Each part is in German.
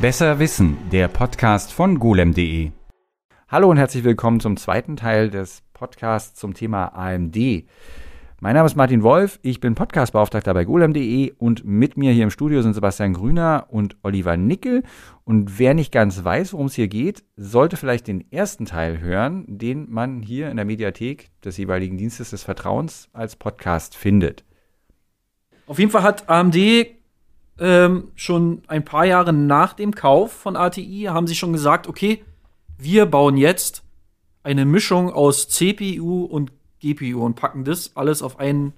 Besser Wissen, der Podcast von golem.de. Hallo und herzlich willkommen zum zweiten Teil des Podcasts zum Thema AMD. Mein Name ist Martin Wolf, ich bin Podcastbeauftragter bei golem.de und mit mir hier im Studio sind Sebastian Grüner und Oliver Nickel. Und wer nicht ganz weiß, worum es hier geht, sollte vielleicht den ersten Teil hören, den man hier in der Mediathek des jeweiligen Dienstes des Vertrauens als Podcast findet. Auf jeden Fall hat AMD ähm, schon ein paar Jahre nach dem Kauf von ATI haben sie schon gesagt, okay, wir bauen jetzt eine Mischung aus CPU und GPU und packen das alles auf ein,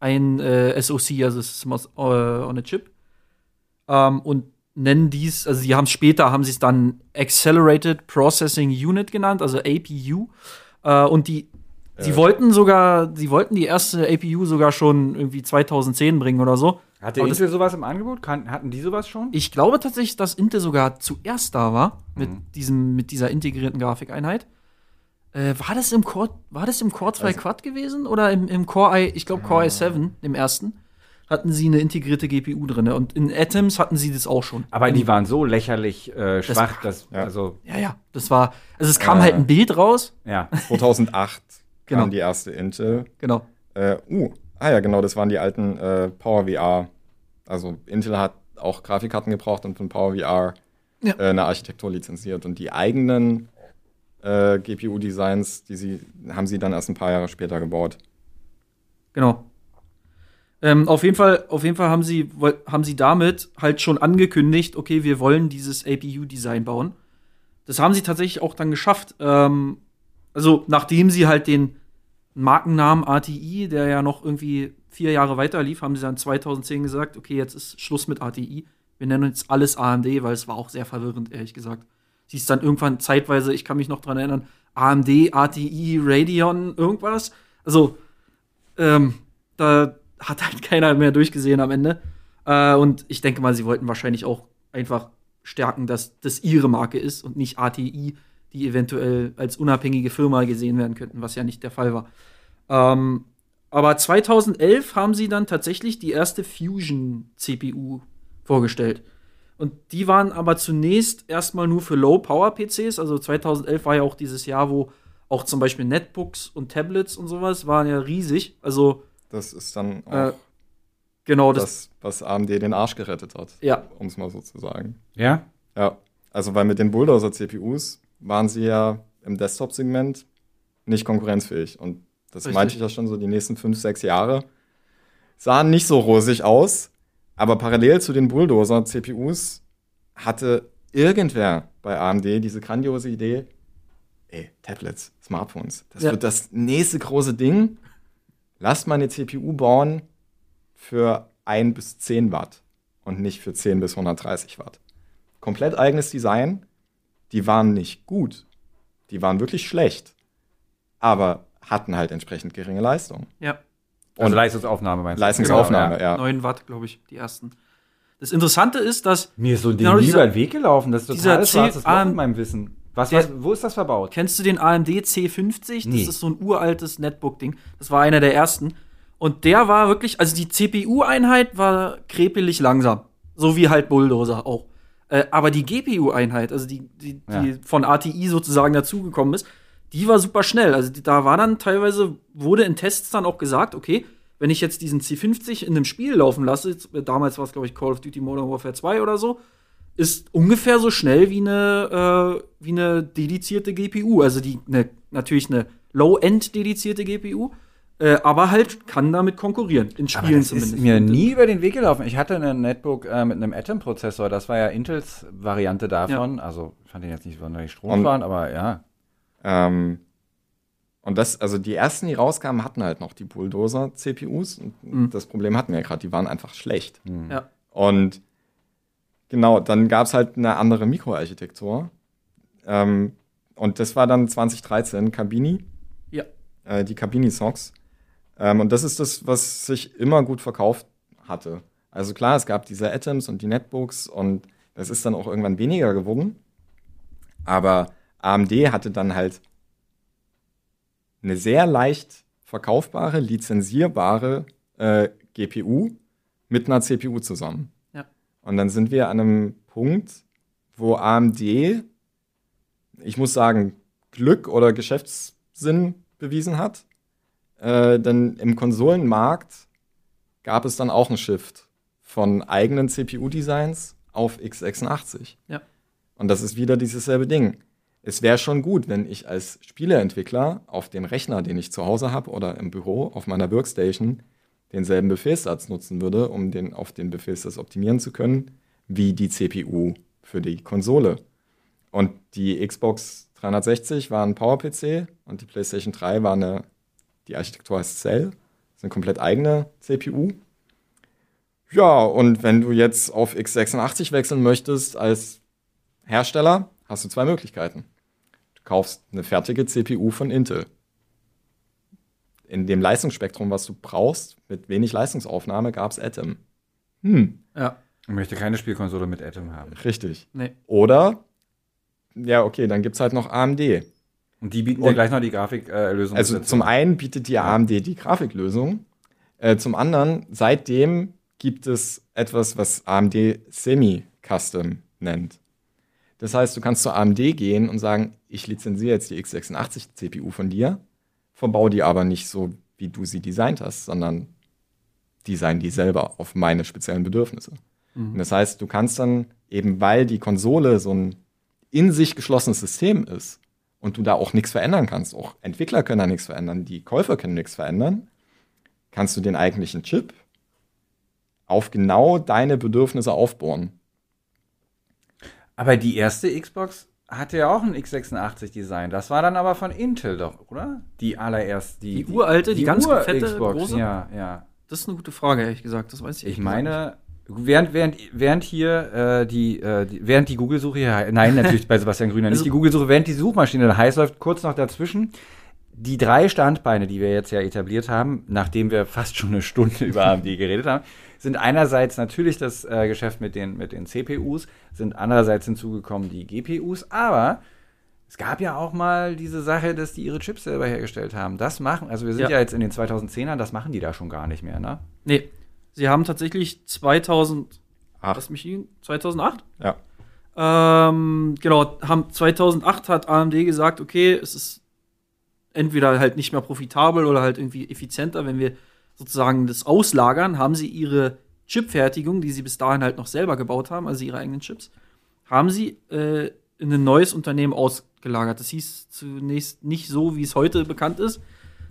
ein äh, SoC, also System äh, on a Chip. Ähm, und nennen dies, also sie haben es später, haben sie es dann Accelerated Processing Unit genannt, also APU. Äh, und die, ja. sie wollten sogar, sie wollten die erste APU sogar schon irgendwie 2010 bringen oder so. Hatte Aber Intel das, sowas im Angebot? Kann, hatten die sowas schon? Ich glaube tatsächlich, dass Intel sogar zuerst da war mit, mhm. diesem, mit dieser integrierten Grafikeinheit. Äh, war das im Core, war das im Core 2 also, Quad gewesen oder im, im Core i, ich glaube Core ah. i7, dem ersten? Hatten sie eine integrierte GPU drin und in Atoms hatten sie das auch schon. Aber die waren so lächerlich äh, schwach, das, dass ja. also ja ja, das war also es kam äh, halt ein Bild raus. Ja. 2008 genau. kam die erste Intel. Genau. Äh, uh, ah ja, genau, das waren die alten äh, Power VR. Also Intel hat auch Grafikkarten gebraucht und von Power VR ja. äh, eine Architektur lizenziert und die eigenen äh, GPU-Designs, die sie, haben sie dann erst ein paar Jahre später gebaut. Genau. Ähm, auf jeden Fall, auf jeden Fall haben sie, haben sie damit halt schon angekündigt, okay, wir wollen dieses APU-Design bauen. Das haben sie tatsächlich auch dann geschafft. Ähm, also, nachdem sie halt den Markennamen ATI, der ja noch irgendwie vier Jahre weiter lief, haben sie dann 2010 gesagt, okay, jetzt ist Schluss mit ATI. Wir nennen uns alles AMD, weil es war auch sehr verwirrend, ehrlich gesagt. Sie ist dann irgendwann zeitweise, ich kann mich noch dran erinnern, AMD, ATI, Radeon, irgendwas. Also, ähm, da hat halt keiner mehr durchgesehen am Ende. Äh, und ich denke mal, sie wollten wahrscheinlich auch einfach stärken, dass das ihre Marke ist und nicht ATI, die eventuell als unabhängige Firma gesehen werden könnten, was ja nicht der Fall war. Ähm, aber 2011 haben sie dann tatsächlich die erste Fusion-CPU vorgestellt. Und die waren aber zunächst erstmal nur für Low-Power-PCs. Also 2011 war ja auch dieses Jahr, wo auch zum Beispiel Netbooks und Tablets und sowas waren ja riesig. Also das ist dann auch äh, genau das, das, was AMD den Arsch gerettet hat. Ja. Um es mal so zu sagen. Ja? Ja. Also weil mit den Bulldozer-CPUs waren sie ja im Desktop-Segment nicht konkurrenzfähig. Und das Richtig. meinte ich ja schon so die nächsten fünf, sechs Jahre. Sahen nicht so rosig aus. Aber parallel zu den Bulldozer-CPUs hatte irgendwer bei AMD diese grandiose Idee, ey, Tablets, Smartphones, das ja. wird das nächste große Ding. Lasst mal eine CPU bauen für 1 bis 10 Watt und nicht für 10 bis 130 Watt. Komplett eigenes Design. Die waren nicht gut. Die waren wirklich schlecht. Aber hatten halt entsprechend geringe Leistung. Ja. Also Leistungsaufnahme meinst du? Leistungsaufnahme, genau, ja. ja. 9 Watt, glaube ich, die ersten. Das Interessante ist, dass. Mir ist so ein Ding genau, über den Weg gelaufen. Das ist total schwarzes Loch in meinem Wissen. Was, was, wo ist das verbaut? Kennst du den AMD C50? Nee. Das ist so ein uraltes Netbook-Ding. Das war einer der ersten. Und der war wirklich, also die CPU-Einheit war krepelig langsam. So wie halt Bulldozer auch. Äh, aber die GPU-Einheit, also die, die, ja. die von ATI sozusagen dazugekommen ist, die war super schnell. Also die, da war dann teilweise, wurde in Tests dann auch gesagt, okay, wenn ich jetzt diesen C50 in einem Spiel laufen lasse, damals war es, glaube ich, Call of Duty Modern Warfare 2 oder so, ist ungefähr so schnell wie eine, äh, wie eine dedizierte GPU. Also die ne, natürlich eine Low-End dedizierte GPU. Äh, aber halt kann damit konkurrieren, in Spielen aber das zumindest. ist mir nie über den Weg gelaufen. Ich hatte ein Netbook äh, mit einem Atom-Prozessor, das war ja Intels Variante davon. Ja. Also ich fand den jetzt nicht sonderlich stromfahren, aber ja. Ähm, und das, also die ersten, die rauskamen, hatten halt noch die Bulldozer-CPUs. Mhm. Das Problem hatten wir ja gerade, die waren einfach schlecht. Mhm. Ja. Und genau, dann gab es halt eine andere Mikroarchitektur. Ähm, und das war dann 2013 Kabini. Ja. Äh, die Kabini-Socks. Ähm, und das ist das, was sich immer gut verkauft hatte. Also klar, es gab diese Atoms und die Netbooks und das ist dann auch irgendwann weniger geworden. Aber AMD hatte dann halt eine sehr leicht verkaufbare, lizenzierbare äh, GPU mit einer CPU zusammen. Ja. Und dann sind wir an einem Punkt, wo AMD, ich muss sagen, Glück oder Geschäftssinn bewiesen hat. Äh, denn im Konsolenmarkt gab es dann auch einen Shift von eigenen CPU-Designs auf x86. Ja. Und das ist wieder dieses selbe Ding. Es wäre schon gut, wenn ich als Spieleentwickler auf dem Rechner, den ich zu Hause habe oder im Büro auf meiner Workstation, denselben Befehlssatz nutzen würde, um den auf den Befehlssatz optimieren zu können, wie die CPU für die Konsole. Und die Xbox 360 war ein PowerPC und die PlayStation 3 war eine, die Architektur heißt Cell, ist eine komplett eigene CPU. Ja, und wenn du jetzt auf x86 wechseln möchtest als Hersteller, hast du zwei Möglichkeiten. Du kaufst eine fertige CPU von Intel. In dem Leistungsspektrum, was du brauchst, mit wenig Leistungsaufnahme, gab es Atom. Hm. Ja. Ich möchte keine Spielkonsole mit Atom haben. Richtig. Nee. Oder, ja, okay, dann gibt es halt noch AMD. Und die bieten ja gleich noch die Grafiklösung. Also zum einen bietet die AMD die Grafiklösung. Äh, zum anderen, seitdem gibt es etwas, was AMD Semi-Custom nennt. Das heißt, du kannst zur AMD gehen und sagen, ich lizenziere jetzt die x86 CPU von dir, verbau die aber nicht so, wie du sie designt hast, sondern design die selber auf meine speziellen Bedürfnisse. Und das heißt, du kannst dann eben, weil die Konsole so ein in sich geschlossenes System ist und du da auch nichts verändern kannst, auch Entwickler können da nichts verändern, die Käufer können nichts verändern, kannst du den eigentlichen Chip auf genau deine Bedürfnisse aufbohren. Aber die erste Xbox hatte ja auch ein x86-Design. Das war dann aber von Intel doch, oder? Die allererste. Die uralte, die ganz fette, große? Ja, ja. Das ist eine gute Frage, ehrlich gesagt. Das weiß ich. Ich meine, während, während, während hier äh, die, äh, die, während die Google-Suche hier, nein, natürlich bei Sebastian Grüner nicht Also- die Google-Suche, während die Suchmaschine heiß läuft, kurz noch dazwischen. Die drei Standbeine, die wir jetzt ja etabliert haben, nachdem wir fast schon eine Stunde über AMD geredet haben, sind einerseits natürlich das äh, Geschäft mit den, mit den CPUs, sind andererseits hinzugekommen die GPUs, aber es gab ja auch mal diese Sache, dass die ihre Chips selber hergestellt haben. Das machen, also wir sind ja, Ja. jetzt in den 2010ern, das machen die da schon gar nicht mehr, ne? Nee. Sie haben tatsächlich 2000, Ach. lass mich hin, 2008? Ja. Ähm, genau, haben 2008 hat AMD gesagt, okay, es ist entweder halt nicht mehr profitabel oder halt irgendwie effizienter, wenn wir sozusagen das auslagern, haben sie ihre Chipfertigung, die sie bis dahin halt noch selber gebaut haben, also ihre eigenen Chips, haben sie äh, in ein neues Unternehmen ausgelagert. Das hieß zunächst nicht so, wie es heute bekannt ist,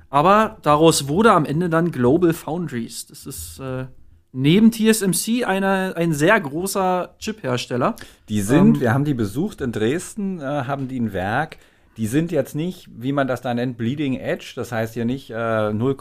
aber daraus wurde am Ende dann Global Foundries. Das ist äh, neben TSMC eine, ein sehr großer Chiphersteller. Die sind, Ähm, wir haben die besucht in Dresden, äh, haben die ein Werk. Die sind jetzt nicht, wie man das da nennt, Bleeding Edge. Das heißt hier nicht äh, 0,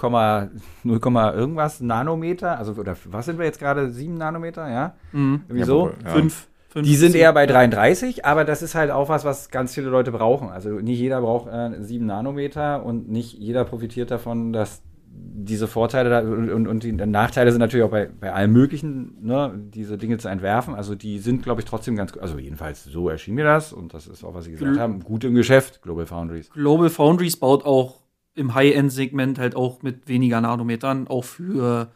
0, irgendwas Nanometer. Also, oder was sind wir jetzt gerade? 7 Nanometer, ja? Irgendwie Ja, so. wobei- ja. Fünf, fünf Die sind eher bei 33, aber das ist halt auch was, was ganz viele Leute brauchen. Also nicht jeder braucht äh, 7 Nanometer und nicht jeder profitiert davon, dass diese Vorteile da, und, und, und die Nachteile sind natürlich auch bei, bei allen möglichen, ne, diese Dinge zu entwerfen. Also die sind, glaube ich, trotzdem ganz, also jedenfalls so erschien mir das und das ist auch, was Sie gesagt Gl- haben, gut im Geschäft, Global Foundries. Global Foundries baut auch im High-End-Segment halt auch mit weniger Nanometern, auch für,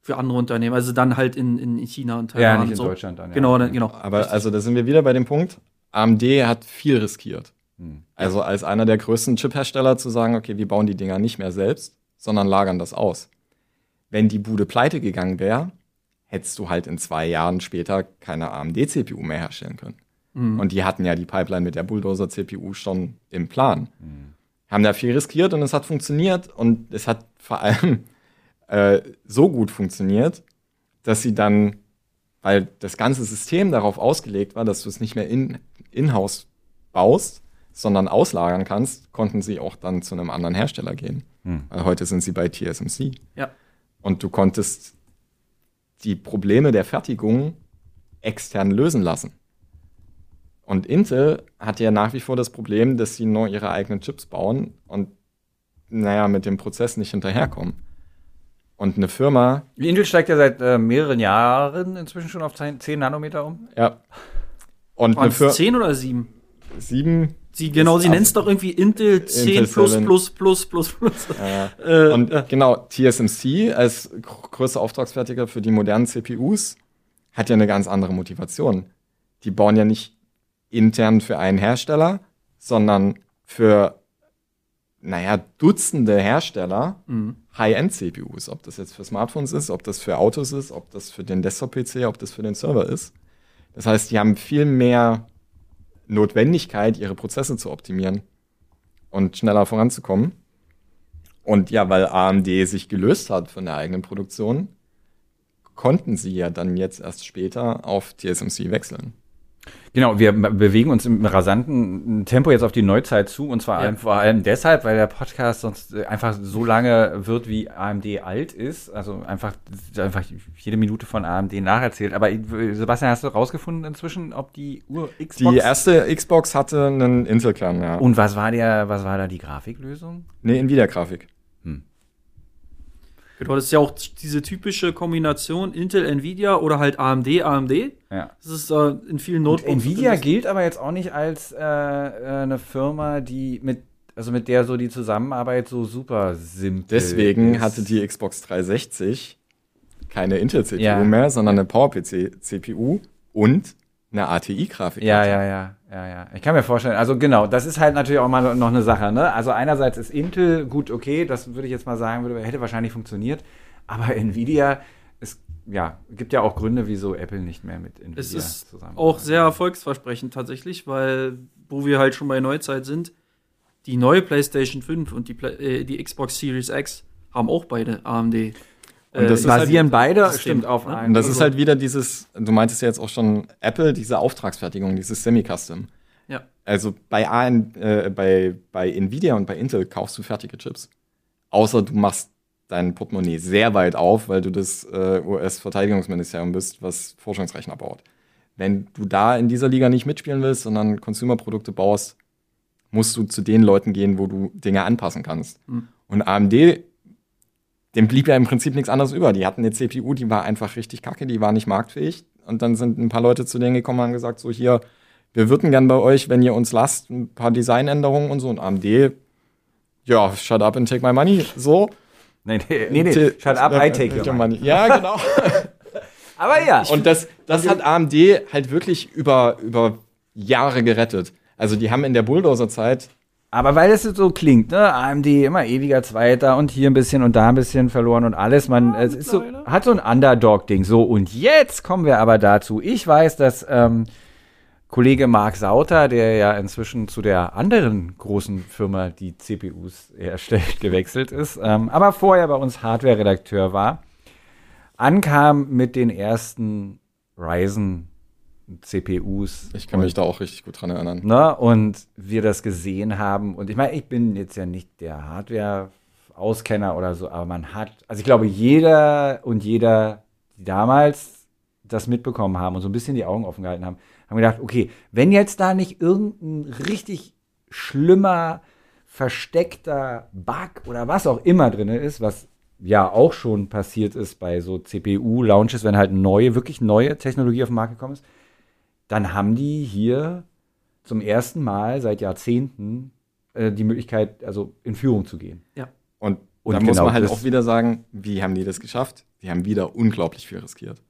für andere Unternehmen. Also dann halt in, in China und Taiwan. Ja, nicht und in so. Deutschland dann. Ja. Genau, dann, genau. Aber also da sind wir wieder bei dem Punkt, AMD hat viel riskiert. Hm. Also als einer der größten Chip-Hersteller zu sagen, okay, wir bauen die Dinger nicht mehr selbst, sondern lagern das aus. Wenn die Bude pleite gegangen wäre, hättest du halt in zwei Jahren später keine AMD-CPU mehr herstellen können. Und die hatten ja die Pipeline mit der Bulldozer-CPU schon im Plan. Haben da viel riskiert und es hat funktioniert und es hat vor allem äh, so gut funktioniert, dass sie dann, weil das ganze System darauf ausgelegt war, dass du es nicht mehr in, in-house baust, sondern auslagern kannst, konnten sie auch dann zu einem anderen Hersteller gehen. Hm. Heute sind sie bei TSMC. Ja. Und du konntest die Probleme der Fertigung extern lösen lassen. Und Intel hat ja nach wie vor das Problem, dass sie nur ihre eigenen Chips bauen und, naja, mit dem Prozess nicht hinterherkommen. Und eine Firma, Intel steigt ja seit äh, mehreren Jahren inzwischen schon auf 10, 10 Nanometer um. ja. Und Waren eine es Firma, 10 oder 7? sieben, Sie, genau, sie nennt es doch irgendwie Intel 10 Intel plus, 7. plus, plus, plus, plus. äh, Äh, Und äh, genau, TSMC als gr- größter Auftragsfertiger für die modernen CPUs hat ja eine ganz andere Motivation. Die bauen ja nicht intern für einen Hersteller, sondern für, naja, Dutzende Hersteller Mhm. High-End-CPUs. Ob das jetzt für Smartphones ist, ob das für Autos ist, ob das für den Desktop-PC, ob das für den Server ist. Das heißt, die haben viel mehr Notwendigkeit, ihre Prozesse zu optimieren und schneller voranzukommen. Und ja, weil AMD sich gelöst hat von der eigenen Produktion, konnten sie ja dann jetzt erst später auf TSMC wechseln. Genau, wir be- bewegen uns im rasanten Tempo jetzt auf die Neuzeit zu und zwar Ja. vor allem deshalb, weil der Podcast sonst äh, einfach so lange wird, wie AMD alt ist. Also einfach, einfach jede Minute von AMD nacherzählt. Aber Sebastian, hast du rausgefunden inzwischen, ob die Ur Xbox Die erste Xbox hatte einen Intel-Kern, ja. und was war der, was war da die Grafiklösung? eine Nvidia-Grafik. Genau, das ist ja auch diese typische Kombination Intel, Nvidia oder halt AMD, AMD. Ja. Das ist äh, in vielen Und Notebooks. Nvidia gilt aber jetzt auch nicht als äh, äh, eine Firma, die mit, also mit der so die Zusammenarbeit so super simpel Deswegen ist. hatte die Xbox 360 keine Intel-CPU Ja. mehr, sondern eine PowerPC-CPU und eine ATI-Grafik. Ja, ja, ja, ja, ja. Ich kann mir vorstellen, also genau, das ist halt natürlich auch mal noch eine Sache, ne? Also einerseits ist Intel gut, okay, das würde ich jetzt mal sagen, würde, hätte wahrscheinlich funktioniert, aber Nvidia, es ja, gibt ja auch Gründe, wieso Apple nicht mehr mit Nvidia Es ist zusammen. auch sehr erfolgsversprechend tatsächlich, weil, wo wir halt schon bei Neuzeit sind, die neue PlayStation 5 und die, äh, die Xbox Series X haben auch beide AMD. Und das ist basieren beide, System, stimmt, auf ne? einem. Und das ist halt wieder dieses, du meintest ja jetzt auch schon Apple, diese Auftragsfertigung, dieses Semi-Custom. Ja. Also bei, AN, äh, bei, bei Nvidia und bei Intel kaufst du fertige Chips. Außer du machst dein Portemonnaie sehr weit auf, weil du das äh, US-Verteidigungsministerium bist, was Forschungsrechner baut. Wenn du da in dieser Liga nicht mitspielen willst, sondern Consumer-Produkte baust, musst du zu den Leuten gehen, wo du Dinge anpassen kannst. Hm. Und AMD, dem blieb ja im Prinzip nichts anderes über. Die hatten eine CPU, die war einfach richtig kacke, die war nicht marktfähig. Und dann sind ein paar Leute zu denen gekommen und haben gesagt, so hier, wir würden gern bei euch, wenn ihr uns lasst, ein paar Designänderungen und so. Und AMD, ja, shut up and take my money, so. nee, nee, nee, nee, shut up, I take your money. Ja, genau. Aber ja, Und das, das hat AMD halt wirklich über, über Jahre gerettet. Also die haben in der Bulldozer-Zeit Aber weil es so klingt, ne? AMD immer ewiger Zweiter und hier ein bisschen und da ein bisschen verloren und alles. Man es ist so, hat so ein Underdog-Ding. So, und jetzt kommen wir aber dazu. Ich weiß, dass ähm, Kollege Mark Sauter, der ja inzwischen zu der anderen großen Firma, die CPUs herstellt, gewechselt ist, ähm, aber vorher bei uns Hardware-Redakteur war, ankam mit den ersten Ryzen CPUs. Ich kann mich da auch richtig gut dran erinnern. Ne? Und wir das gesehen haben. Und ich meine, ich bin jetzt ja nicht der Hardware-Auskenner oder so, aber man hat, also ich glaube, jeder und jeder, die damals das mitbekommen haben und so ein bisschen die Augen offen gehalten haben, haben gedacht, okay, wenn jetzt da nicht irgendein richtig schlimmer, versteckter Bug oder was auch immer drin ist, was ja auch schon passiert ist bei so CPU-Launches, wenn halt neue, wirklich neue Technologie auf den Markt gekommen ist, dann haben die hier zum ersten Mal seit Jahrzehnten äh, die Möglichkeit, also in Führung zu gehen. Und, Und da muss genau man halt auch wieder sagen, wie haben die das geschafft? Die haben wieder unglaublich viel riskiert.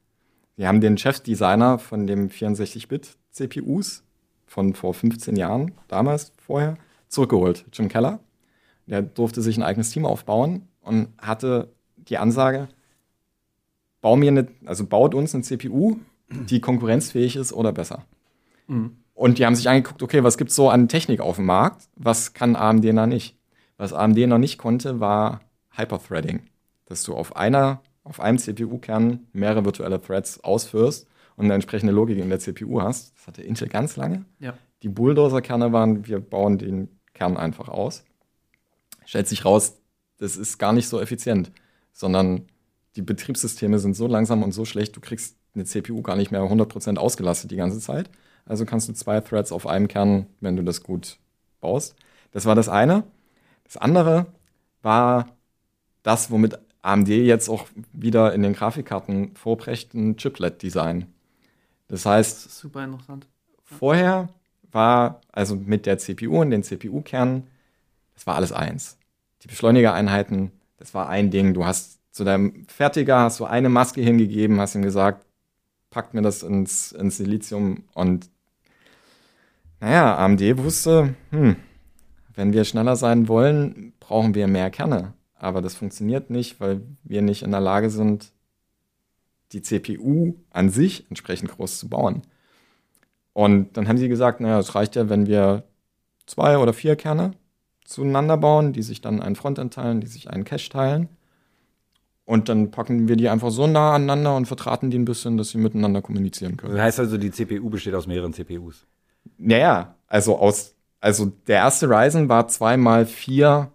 Die haben den Chefdesigner von dem 64-Bit-CPUs von vor 15 Jahren, damals vorher, zurückgeholt, Jim Keller. Der durfte sich ein eigenes Team aufbauen und hatte die Ansage, bau mir eine, also baut uns eine CPU, die konkurrenzfähig ist oder besser. Mhm. Und die haben sich angeguckt, okay, was gibt's so an Technik auf dem Markt? Was kann AMD noch nicht? Was AMD noch nicht konnte, war Hyperthreading. Dass du auf einer, auf einem CPU-Kern mehrere virtuelle Threads ausführst und eine entsprechende Logik in der CPU hast. Das hatte Intel ganz lange. Ja. Die Bulldozer-Kerne waren, wir bauen den Kern einfach aus. Stellt sich raus, das ist gar nicht so effizient, sondern die Betriebssysteme sind so langsam und so schlecht, du kriegst eine CPU gar nicht mehr 100% ausgelastet die ganze Zeit. Also kannst du zwei Threads auf einem Kern, wenn du das gut baust. Das war das eine. Das andere war das, womit AMD jetzt auch wieder in den Grafikkarten vorprächt, ein Chiplet-Design. Das heißt, super interessant. Vorher war, also mit der CPU und den CPU-Kernen, das war alles eins. Die Beschleunigereinheiten, das war ein Ding. Du hast zu deinem Fertiger hast du eine Maske hingegeben, hast ihm gesagt, packt mir das ins, ins Silizium und naja, AMD wusste, hm, wenn wir schneller sein wollen, brauchen wir mehr Kerne. Aber das funktioniert nicht, weil wir nicht in der Lage sind, die CPU an sich entsprechend groß zu bauen. Und dann haben sie gesagt, naja, es reicht ja, wenn wir zwei oder vier Kerne zueinander bauen, die sich dann einen Frontend teilen, die sich einen Cache teilen. Und dann packen wir die einfach so nah aneinander und vertraten die ein bisschen, dass sie miteinander kommunizieren können. Das heißt also, die CPU besteht aus mehreren CPUs. Naja, also aus, also der erste Ryzen war zwei mal vier,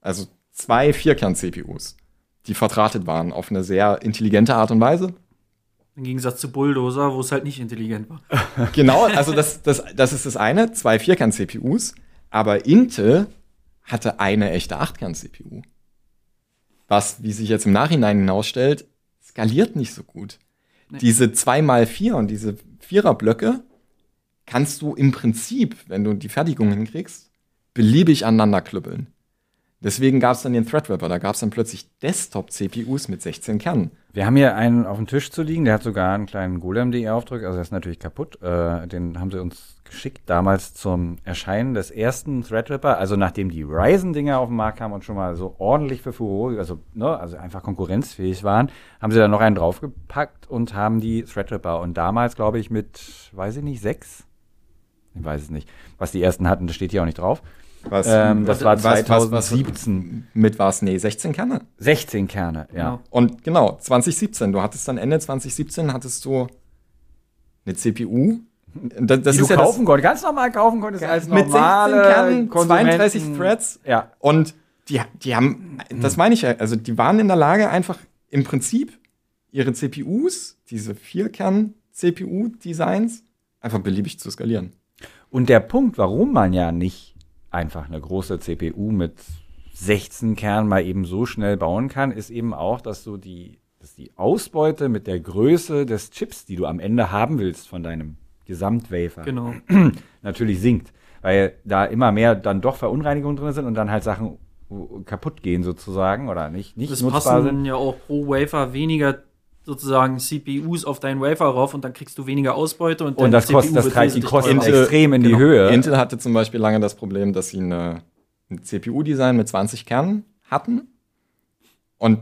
also zwei Vierkern-CPUs, die vertratet waren auf eine sehr intelligente Art und Weise. Im Gegensatz zu Bulldozer, wo es halt nicht intelligent war. genau, also das, das, das ist das eine, zwei Vierkern-CPUs, aber Intel hatte eine echte Achtkern-CPU. Was, wie sich jetzt im Nachhinein hinausstellt, skaliert nicht so gut. Nee. Diese 2x4 und diese Viererblöcke kannst du im Prinzip, wenn du die Fertigung hinkriegst, beliebig aneinander klüppeln. Deswegen gab es dann den Threadripper. Da gab es dann plötzlich Desktop-CPUs mit 16 Kernen. Wir haben hier einen auf dem Tisch zu liegen, der hat sogar einen kleinen Golem.de-Aufdruck, also der ist natürlich kaputt. Äh, den haben sie uns geschickt damals zum Erscheinen des ersten Threadripper, also nachdem die Ryzen-Dinger auf den Markt kamen und schon mal so ordentlich für Furore, also, ne, also einfach konkurrenzfähig waren, haben sie dann noch einen draufgepackt und haben die Threadripper. Und damals, glaube ich, mit, weiß ich nicht, sechs? Ich weiß es nicht. Was die ersten hatten, das steht hier auch nicht drauf. Was, ähm, das war 2017. mit was? Nee, 16 Kerne. 16 Kerne, ja. Genau. Und genau, 2017. Du hattest dann Ende 2017 hattest du eine CPU. Das, das Die ist du ja kaufen konntest, ganz normal kaufen konntest als normale Mit 16 Kernen, 32 Threads. Ja. Und die, die haben, das meine ich ja, also die waren in der Lage, einfach im Prinzip ihre CPUs, diese Vierkern-CPU-Designs, einfach beliebig zu skalieren. Und der Punkt, warum man ja nicht einfach eine große CPU mit 16 Kernen mal eben so schnell bauen kann, ist eben auch, dass du die, dass die Ausbeute mit der Größe des Chips, die du am Ende haben willst von deinem Gesamtwafer, genau. natürlich sinkt. Weil da immer mehr dann doch Verunreinigungen drin sind und dann halt Sachen kaputt gehen sozusagen oder nicht, nicht das nutzbar passen sind. ja auch pro Wafer weniger sozusagen CPUs auf deinen Wafer rauf und dann kriegst du weniger Ausbeute und, und das kostet das treibt die Kosten extrem in genau. die Höhe. Intel hatte zum Beispiel lange das Problem, dass sie eine, ein CPU-Design mit 20 Kernen hatten und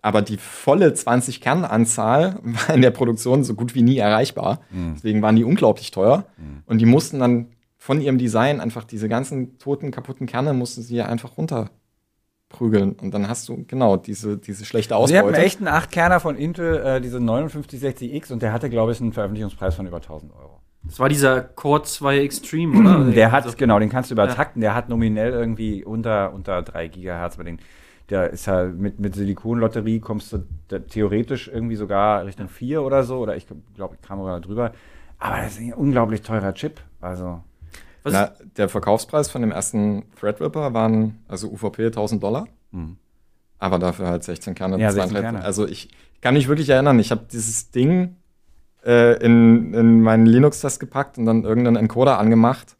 aber die volle 20 Kernanzahl war in der Produktion so gut wie nie erreichbar. Mhm. Deswegen waren die unglaublich teuer mhm. und die mussten dann von ihrem Design einfach diese ganzen toten, kaputten Kerne mussten sie einfach runter prügeln. Und dann hast du, genau, diese, diese schlechte Ausbeute. Sie hatten echt einen 8-Kerner von Intel, äh, diese 5960X, und der hatte, glaube ich, einen Veröffentlichungspreis von über 1000 Euro. Das war dieser Core 2 Extreme, oder? der hat, also, genau, den kannst du übertakten. Ja. Der hat nominell irgendwie unter, unter 3 Gigahertz. Bei den, der ist ja mit, mit Silikonlotterie kommst du theoretisch irgendwie sogar Richtung 4 oder so. Oder ich glaube, ich kam sogar drüber. Aber das ist ein unglaublich teurer Chip. Also. Na, der Verkaufspreis von dem ersten Threadripper waren also UVP 1000 Dollar. Mhm. Aber dafür halt 16 Kerne. Ja, 16 Kerne. Also ich kann mich wirklich erinnern, ich habe dieses Ding äh, in, in meinen Linux-Test gepackt und dann irgendeinen Encoder angemacht.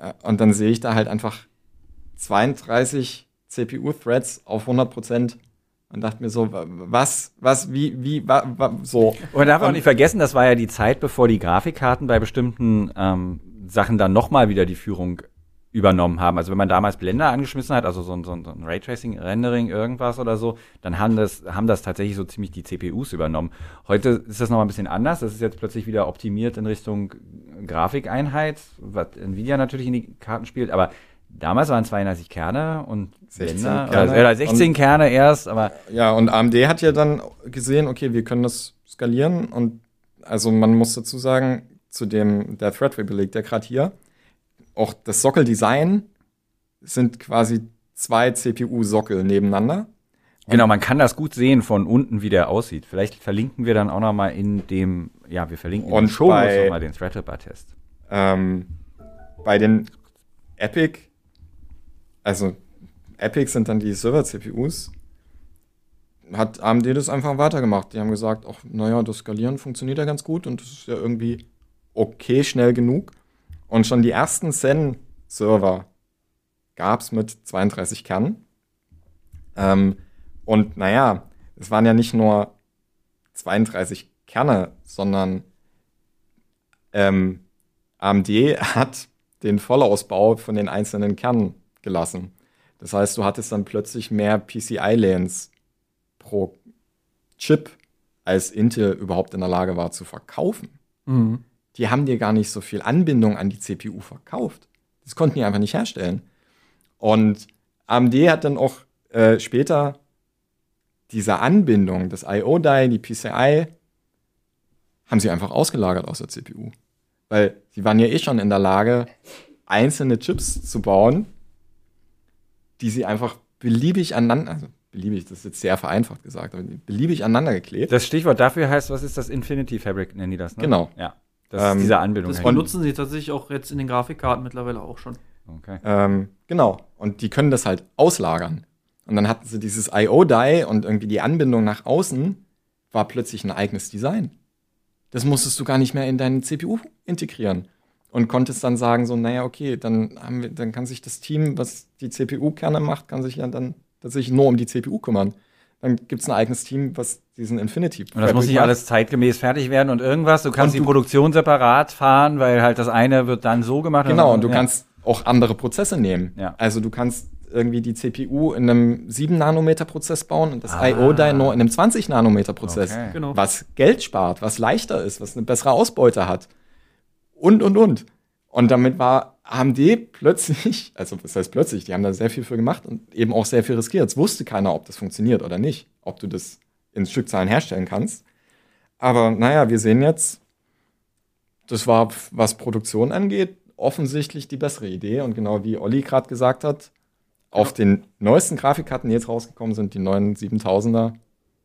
Äh, und dann sehe ich da halt einfach 32 CPU-Threads auf 100 Prozent und dachte mir so, was, was, wie, wie, wa, wa, so. Und man darf auch nicht vergessen, das war ja die Zeit, bevor die Grafikkarten bei bestimmten ähm, Sachen dann nochmal wieder die Führung übernommen haben. Also wenn man damals Blender angeschmissen hat, also so ein, so so ein Raytracing, Rendering, irgendwas oder so, dann haben das, haben das tatsächlich so ziemlich die CPUs übernommen. Heute ist das nochmal ein bisschen anders. Das ist jetzt plötzlich wieder optimiert in Richtung Grafikeinheit, was Nvidia natürlich in die Karten spielt, aber damals waren 32 Kerne und 16 Blender, Kerne. Oder, 16 und, Kerne erst, aber. Ja, und AMD hat ja dann gesehen, okay, wir können das skalieren und also man muss dazu sagen, zu dem, der Threadripper der gerade hier. Auch das Sockeldesign sind quasi zwei CPU-Sockel nebeneinander. Genau, man kann das gut sehen von unten, wie der aussieht. Vielleicht verlinken wir dann auch noch mal in dem, ja, wir verlinken und schon mal den Threadripper-Test. Ähm, bei den Epic, also Epic sind dann die Server-CPUs, hat AMD das einfach weitergemacht. Die haben gesagt, ach, naja, das Skalieren funktioniert ja ganz gut und das ist ja irgendwie okay schnell genug. Und schon die ersten Zen-Server gab es mit 32 Kernen. Ähm, und naja, es waren ja nicht nur 32 Kerne, sondern ähm, AMD hat den Vollausbau von den einzelnen Kernen gelassen. Das heißt, du hattest dann plötzlich mehr PCI-Lanes pro Chip, als Intel überhaupt in der Lage war zu verkaufen. Mhm. Die haben dir gar nicht so viel Anbindung an die CPU verkauft. Das konnten die einfach nicht herstellen. Und AMD hat dann auch äh, später diese Anbindung, das IO-Die, die PCI, haben sie einfach ausgelagert aus der CPU. Weil sie waren ja eh schon in der Lage, einzelne Chips zu bauen, die sie einfach beliebig aneinander, also beliebig, das ist jetzt sehr vereinfacht gesagt, aber beliebig aneinander geklebt. Das Stichwort dafür heißt, was ist das Infinity Fabric, nennen die das, ne? Genau. Ja. Das Ähm, ist diese Anbindung. Das benutzen sie tatsächlich auch jetzt in den Grafikkarten mittlerweile auch schon. Okay. Ähm, genau. Und die können das halt auslagern. Und dann hatten sie dieses IO-Die und irgendwie die Anbindung nach außen war plötzlich ein eigenes Design. Das musstest du gar nicht mehr in deine CPU integrieren. Und konntest dann sagen, so, naja, okay, dann, haben wir, dann kann sich das Team, was die CPU-Kerne macht, kann sich ja dann tatsächlich nur um die CPU kümmern. Dann gibt es ein eigenes Team, was diesen Infinity Und das muss nicht macht. alles zeitgemäß fertig werden und irgendwas. Du kannst Und die du- Produktion separat fahren, weil halt das eine wird dann so gemacht. Genau, und du ja. kannst auch andere Prozesse nehmen. Ja. Also du kannst irgendwie die CPU in einem 7-Nanometer-Prozess bauen und das Ah. IO-Die nur in einem 20-Nanometer-Prozess. Okay. Genau. Was Geld spart, was leichter ist, was eine bessere Ausbeute hat. Und, und, und. Und damit war AMD plötzlich, also was heißt plötzlich, die haben da sehr viel für gemacht und eben auch sehr viel riskiert. Es wusste keiner, ob das funktioniert oder nicht, ob du das in Stückzahlen herstellen kannst. Aber naja, wir sehen jetzt, das war, was Produktion angeht, offensichtlich die bessere Idee. Und genau wie Olli gerade gesagt hat, auf den neuesten Grafikkarten, die jetzt rausgekommen sind, die neuen 7000er,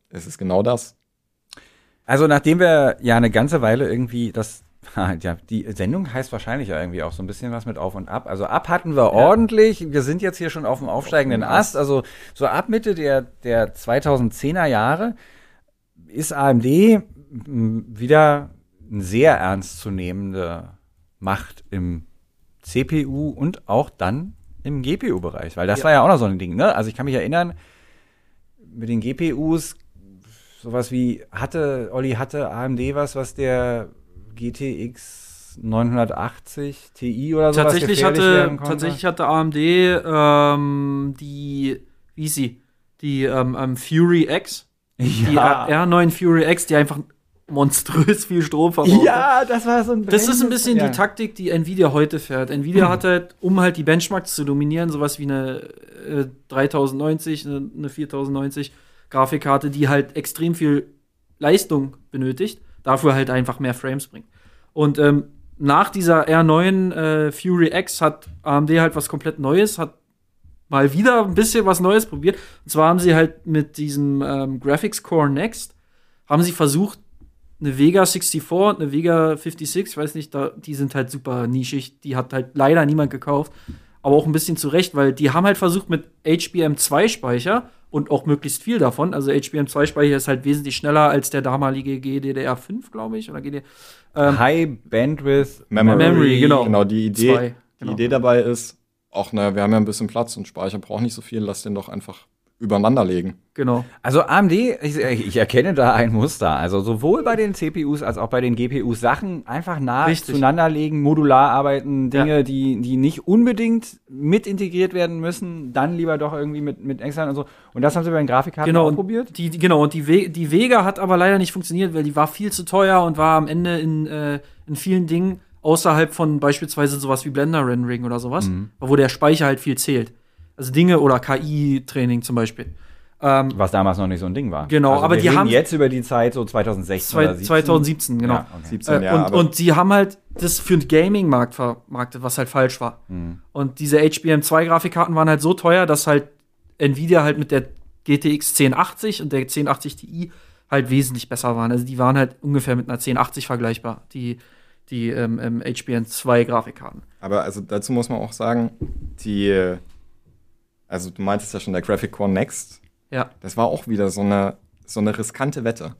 ist es genau das. Also nachdem wir ja eine ganze Weile irgendwie das ja, die Sendung heißt wahrscheinlich ja irgendwie auch so ein bisschen was mit Auf und Ab. Also ab hatten wir ordentlich. Wir sind jetzt hier schon auf dem aufsteigenden Ast. Also so ab Mitte der, der 2010er Jahre ist AMD m, wieder eine sehr ernstzunehmende Macht im CPU und auch dann im GPU-Bereich. Weil das Ja. war ja auch noch so ein Ding. Ne? Also ich kann mich erinnern, mit den GPUs sowas wie hatte Olli hatte AMD was, was der GTX 980 Ti oder sowas Tatsächlich hatte, tatsächlich hatte AMD ähm, die, wie hieß sie? Die ähm, ähm, Fury X. Die ja. R9 Fury X, die einfach monströs viel Strom verbraucht ja, das war so ein Das ist ein bisschen ja. die Taktik, die Nvidia heute fährt. Nvidia hat halt, um halt die Benchmarks zu dominieren, sowas wie eine äh, 3090, eine, eine 4090 Grafikkarte, die halt extrem viel Leistung benötigt, dafür halt einfach mehr Frames bringt. Und ähm, nach dieser R9 äh, Fury X hat AMD halt was komplett Neues, hat mal wieder ein bisschen was Neues probiert. Und zwar haben sie halt mit diesem ähm, Graphics Core Next, haben sie versucht, eine Vega 64 und eine Vega 56, ich weiß nicht, da, die sind halt super nischig, die hat halt leider niemand gekauft, aber auch ein bisschen zu Recht, weil die haben halt versucht mit HBM2-Speicher und auch möglichst viel davon, also HBM2-Speicher ist halt wesentlich schneller als der damalige GDDR5, glaube ich, oder GD, ähm, High Bandwidth Memory, genau. Genau, die Idee, Zwei, genau. die Idee dabei ist, auch, naja, wir haben ja ein bisschen Platz und Speicher braucht nicht so viel, lass den doch einfach übereinander legen. genau. Also AMD, ich, ich erkenne da ein Muster. Also sowohl bei den CPUs als auch bei den GPUs Sachen einfach nah Richtig. zueinander legen, modular arbeiten, Dinge, Ja. die, die nicht unbedingt mit integriert werden müssen, dann lieber doch irgendwie mit, mit extern und so. Und das haben sie bei den Grafikkarten Genau, auch und probiert. Die, die, genau, und die, We die Vega hat aber leider nicht funktioniert, weil die war viel zu teuer und war am Ende in, äh, in vielen Dingen außerhalb von beispielsweise sowas wie Blender-Rendering oder sowas, Mhm. wo der Speicher halt viel zählt. Also Dinge oder KI-Training zum Beispiel. Ähm, Was damals noch nicht so ein Ding war. Genau, also aber wir die reden haben- jetzt über die Zeit so 2016 zwei, oder 17. 2017, genau. Ja, okay. 17 Äh, Jahre. und, und die haben halt das für den Gaming-Markt vermarktet, was halt falsch war. Mhm. Und diese HBM2-Grafikkarten waren halt so teuer, dass halt Nvidia halt mit der GTX 1080 und der 1080 Ti halt wesentlich besser waren. Also die waren halt ungefähr mit einer 1080 vergleichbar, die, die ähm, ähm, HBM2-Grafikkarten. Aber also dazu muss man auch sagen, die, also du meintest ja schon, der Graphic Core Next, Ja, das war auch wieder so eine, so eine riskante Wette.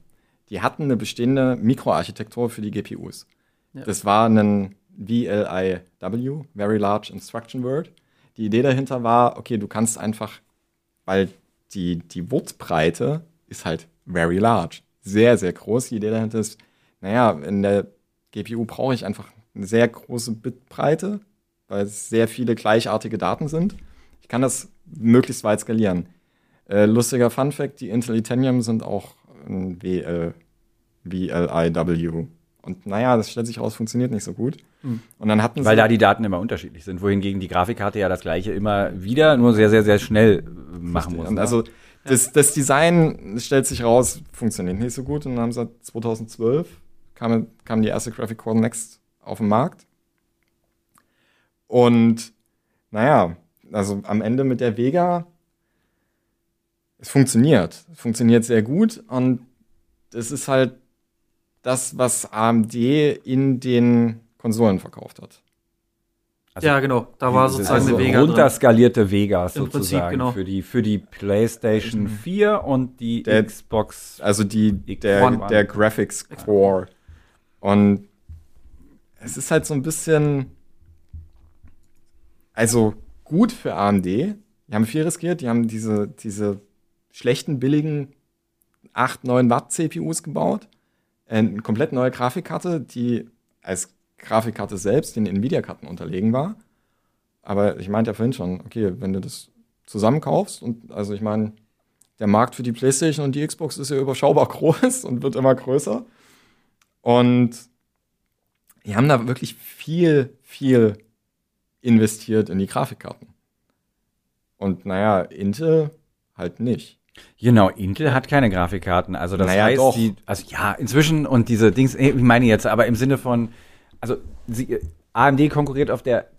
Die hatten eine bestehende Mikroarchitektur für die GPUs. Ja. Das war ein VLIW, Very Large Instruction Word. Die Idee dahinter war, okay, du kannst einfach, weil die, die Wortbreite ist halt very large, sehr, sehr groß. Die Idee dahinter ist, naja, in der GPU brauche ich einfach eine sehr große Bitbreite, weil es sehr viele gleichartige Daten sind. Ich kann das möglichst weit skalieren. Äh, lustiger Fun Fact, die Intel Itanium sind auch ein WL, VLIW. Und naja, das stellt sich raus, funktioniert nicht so gut. Mhm. Und dann hatten Weil da die Daten immer unterschiedlich sind, wohingegen die Grafikkarte ja das gleiche immer wieder, nur sehr, sehr, sehr schnell äh, machen muss. Und ne? also das, das Design stellt sich raus, funktioniert nicht so gut. Und dann haben sie 2012 kam, kam die erste Graphic Core Next auf den Markt. Und naja, also am Ende mit der Vega, es funktioniert. Es funktioniert sehr gut und es ist halt das, was AMD in den Konsolen verkauft hat. Also ja, genau. Da war sozusagen also eine Vega. Runterskalierte drin. Vegas Im sozusagen Prinzip, genau. für, die, für die PlayStation 4 mhm. und die der, Xbox. Also die, der, der Graphics Core. Und es ist halt so ein bisschen. Also gut für AMD. Die haben viel riskiert. Die haben diese, diese schlechten, billigen 8, 9 Watt CPUs gebaut. Eine komplett neue Grafikkarte, die als Grafikkarte selbst den Nvidia-Karten unterlegen war. Aber ich meinte ja vorhin schon, okay, wenn du das zusammenkaufst und also ich meine, der Markt für die PlayStation und die Xbox ist ja überschaubar groß und wird immer größer. Und die haben da wirklich viel, viel investiert in die Grafikkarten. Und naja, Intel halt nicht. Genau, Intel hat keine Grafikkarten. Also das naja, heißt, die, also ja, inzwischen und diese Dings, ich meine jetzt, aber im Sinne von, also sie, AMD konkurriert auf der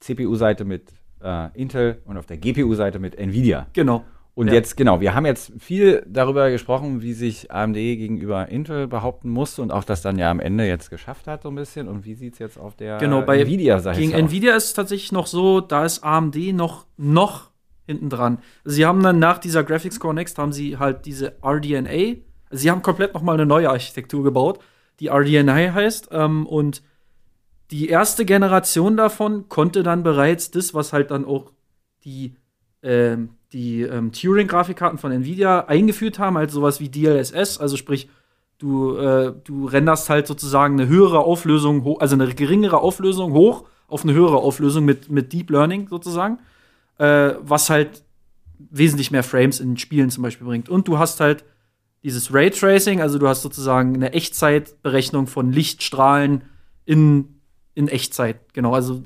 CPU-Seite mit äh, Intel und auf der GPU-Seite mit Nvidia. Genau. Und ja. jetzt, genau, wir haben jetzt viel darüber gesprochen, wie sich AMD gegenüber Intel behaupten musste und auch das dann ja am Ende jetzt geschafft hat, so ein bisschen. Und wie sieht es jetzt auf der genau, bei Nvidia-Seite Gegen? Nvidia ist es tatsächlich noch so, da ist AMD noch, noch hinten dran. Sie haben dann nach dieser Graphics Core Next haben sie halt diese RDNA. Sie haben komplett noch mal eine neue Architektur gebaut, die RDNA heißt. Ähm, und die erste Generation davon konnte dann bereits das, was halt dann auch die ähm, die ähm, Turing-Grafikkarten von Nvidia eingeführt haben, halt sowas wie DLSS, also sprich, du, äh, du renderst halt sozusagen eine höhere Auflösung, also eine geringere Auflösung hoch auf eine höhere Auflösung mit, mit Deep Learning sozusagen, äh, was halt wesentlich mehr Frames in Spielen zum Beispiel bringt. Und du hast halt dieses Raytracing, also du hast sozusagen eine Echtzeitberechnung von Lichtstrahlen in, in Echtzeit, genau, also